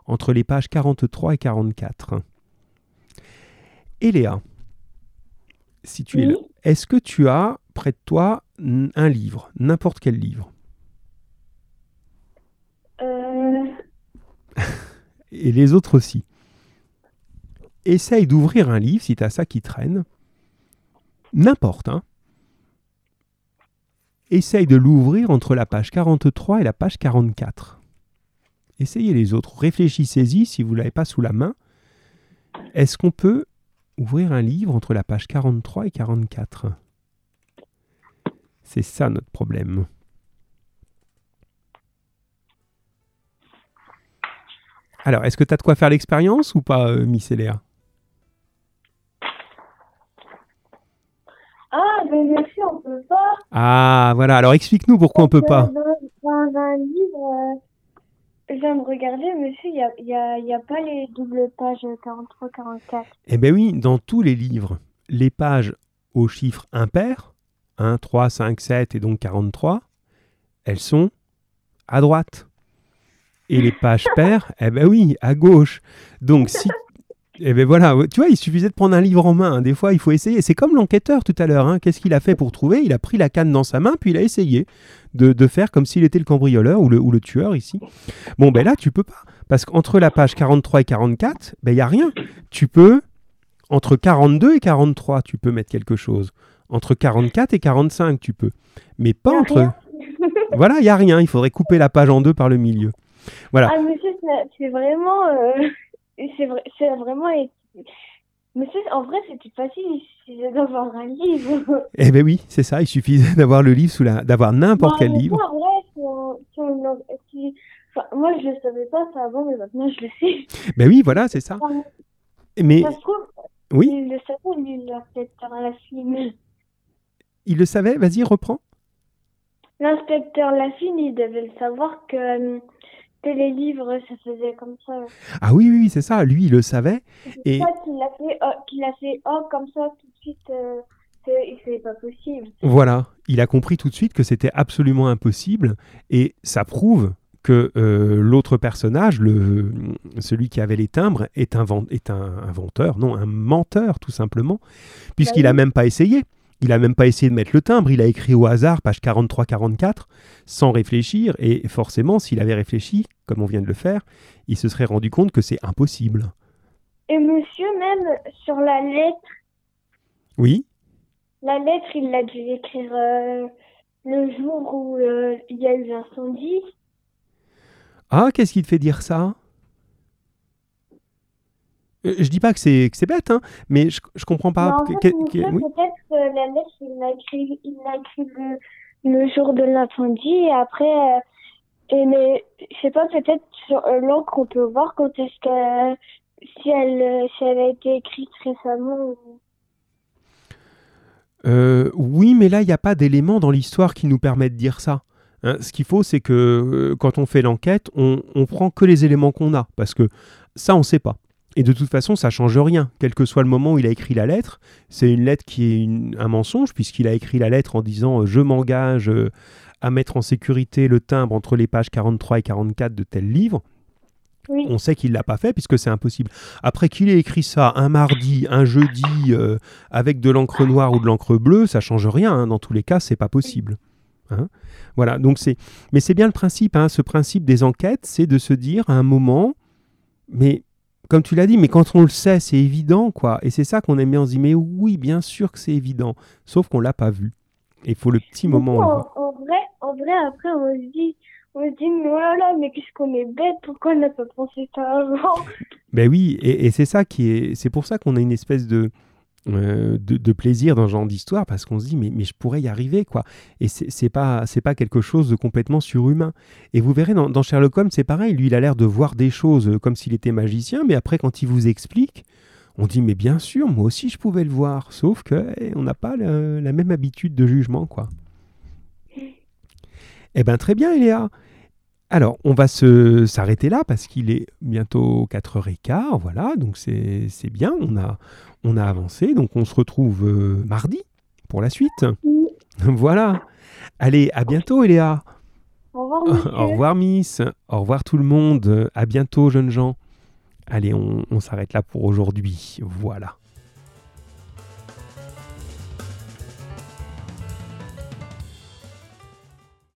entre les pages 43 et 44. Et Léa, si tu es là, est-ce que tu as près de toi un livre, n'importe quel livre? Euh... *laughs* Et les autres aussi. Essaye d'ouvrir un livre si tu as ça qui traîne. N'importe, hein. Essaye de l'ouvrir entre la page 43 et la page 44. Essayez les autres. Réfléchissez-y si vous ne l'avez pas sous la main. Est-ce qu'on peut ouvrir un livre entre la page 43 et 44. C'est ça notre problème. Alors, est-ce que tu as de quoi faire l'expérience ou pas, euh, Ah, mais merci, on peut pas. Ah, voilà. Alors, explique-nous pourquoi on peut pas. Dans, un livre, euh, je viens de regarder, monsieur, il n'y a, y a, y a, pas les doubles pages 43-44. Eh bien oui, dans tous les livres, les pages aux chiffres impairs, 1, 3, 5, 7 et donc 43, elles sont à droite. Et les pages *laughs* paires, eh ben oui, à gauche. Donc si et eh ben voilà, tu vois, il suffisait de prendre un livre en main. Hein. Des fois, il faut essayer. C'est comme l'enquêteur tout à l'heure. Hein. Qu'est-ce qu'il a fait pour trouver? Il a pris la canne dans sa main, puis il a essayé de, faire comme s'il était le cambrioleur ou le, ou le tueur ici. Bon, ben là, tu peux pas. Parce qu'entre la page 43 et 44, ben il n'y a rien. Tu peux, entre 42 et 43, tu peux mettre quelque chose. Entre 44 et 45, tu peux. Mais pas entre... *laughs* voilà, il n'y a rien. Il faudrait couper la page en deux par le milieu. Voilà. Ah, monsieur, c'est vraiment... Euh, c'est vrai, c'est vraiment. Mais en vrai, c'était facile, il suffisait d'avoir un livre. *laughs* Eh ben oui, c'est ça, il suffisait *laughs* d'avoir le livre sous la, d'avoir n'importe quel livre. moi, je le savais pas ça avant, mais maintenant je le sais. *laughs* Ben oui, voilà, c'est ça. mais ça se trouve, oui. Il le savait, lui, l'inspecteur Laffine. Il le savait, vas-y, reprends. L'inspecteur Laffine, il devait le savoir que les livres, ça faisait comme ça. Ah oui, oui, c'est ça. Lui, il le savait. C'est et... ça qu'il a fait, oh, qu'il a fait oh, comme ça tout de suite. Euh, c'est pas possible. Voilà, il a compris tout de suite que c'était absolument impossible et ça prouve que euh, l'autre personnage, le, celui qui avait les timbres, est un, est un inventeur, non, un menteur tout simplement, puisqu'il n'a bah même pas essayé. Il n'a même pas essayé de mettre le timbre, il a écrit au hasard, page 43-44, sans réfléchir, et forcément, s'il avait réfléchi, comme on vient de le faire, il se serait rendu compte que c'est impossible. Et monsieur, même sur la lettre. Oui. La lettre, il a dû écrire euh, le jour où euh, il y a eu l'incendie. Ah, qu'est-ce qui te fait dire ça? Je dis pas que c'est c'est bête, hein, mais je, je comprends pas. Peut-être que la lettre, il l'a écrit, il écrit le, jour de l'incendie et après, euh, et mais je sais pas, peut-être sur euh, l'encre, on peut voir quand est-ce que si elle, si elle a été écrite récemment. oui, mais là, il n'y a pas d'éléments dans l'histoire qui nous permettent de dire ça. Hein, ce qu'il faut, c'est que euh, quand on fait l'enquête, on, on prend que les éléments qu'on a, parce que ça, on ne sait pas. Et de toute façon, ça change rien, quel que soit le moment où il a écrit la lettre. C'est une lettre qui est un mensonge, puisqu'il a écrit la lettre en disant euh, Je m'engage euh, à mettre en sécurité le timbre entre les pages 43 et 44 de tel livre. On sait qu'il ne l'a pas fait puisque c'est impossible. Après qu'il ait écrit ça un mardi, un jeudi, avec de l'encre noire ou de l'encre bleue, ça change rien. Hein. Dans tous les cas, c'est pas possible. Hein. voilà, donc c'est, mais c'est bien le principe, hein, ce principe des enquêtes, c'est de se dire à un moment, mais comme tu l'as dit, mais quand on le sait, c'est évident, quoi. Et c'est ça qu'on aime bien, on se dit, mais oui, bien sûr que c'est évident, sauf qu'on l'a pas vu. Il faut le petit moment. En, vrai, en vrai, après, on se dit, on se dit, mais oh mais qu'est-ce qu'on est bête, pourquoi on n'a pas pensé ça avant? Ben oui, et, et c'est ça qui est, c'est pour ça qu'on a une espèce de, euh, de, plaisir dans ce genre d'histoire parce qu'on se dit mais, mais je pourrais y arriver quoi. Et c'est pas c'est pas quelque chose de complètement surhumain. Et vous verrez dans, Sherlock Holmes c'est pareil. Lui il a l'air de voir des choses comme s'il était magicien mais après quand il vous explique on dit mais bien sûr moi aussi je pouvais le voir. Sauf que eh, on n'a pas la même habitude de jugement quoi. Eh ben très bien Eléa alors, on va se s'arrêter là parce qu'il est bientôt 4h15, voilà, donc c'est bien, on a, on a avancé, donc on se retrouve euh, mardi pour la suite. *laughs* voilà. Allez, à bientôt Eléa. Au revoir, *laughs* Au revoir Miss. Au revoir tout le monde. À bientôt jeunes gens. Allez, on, on s'arrête là pour aujourd'hui. Voilà.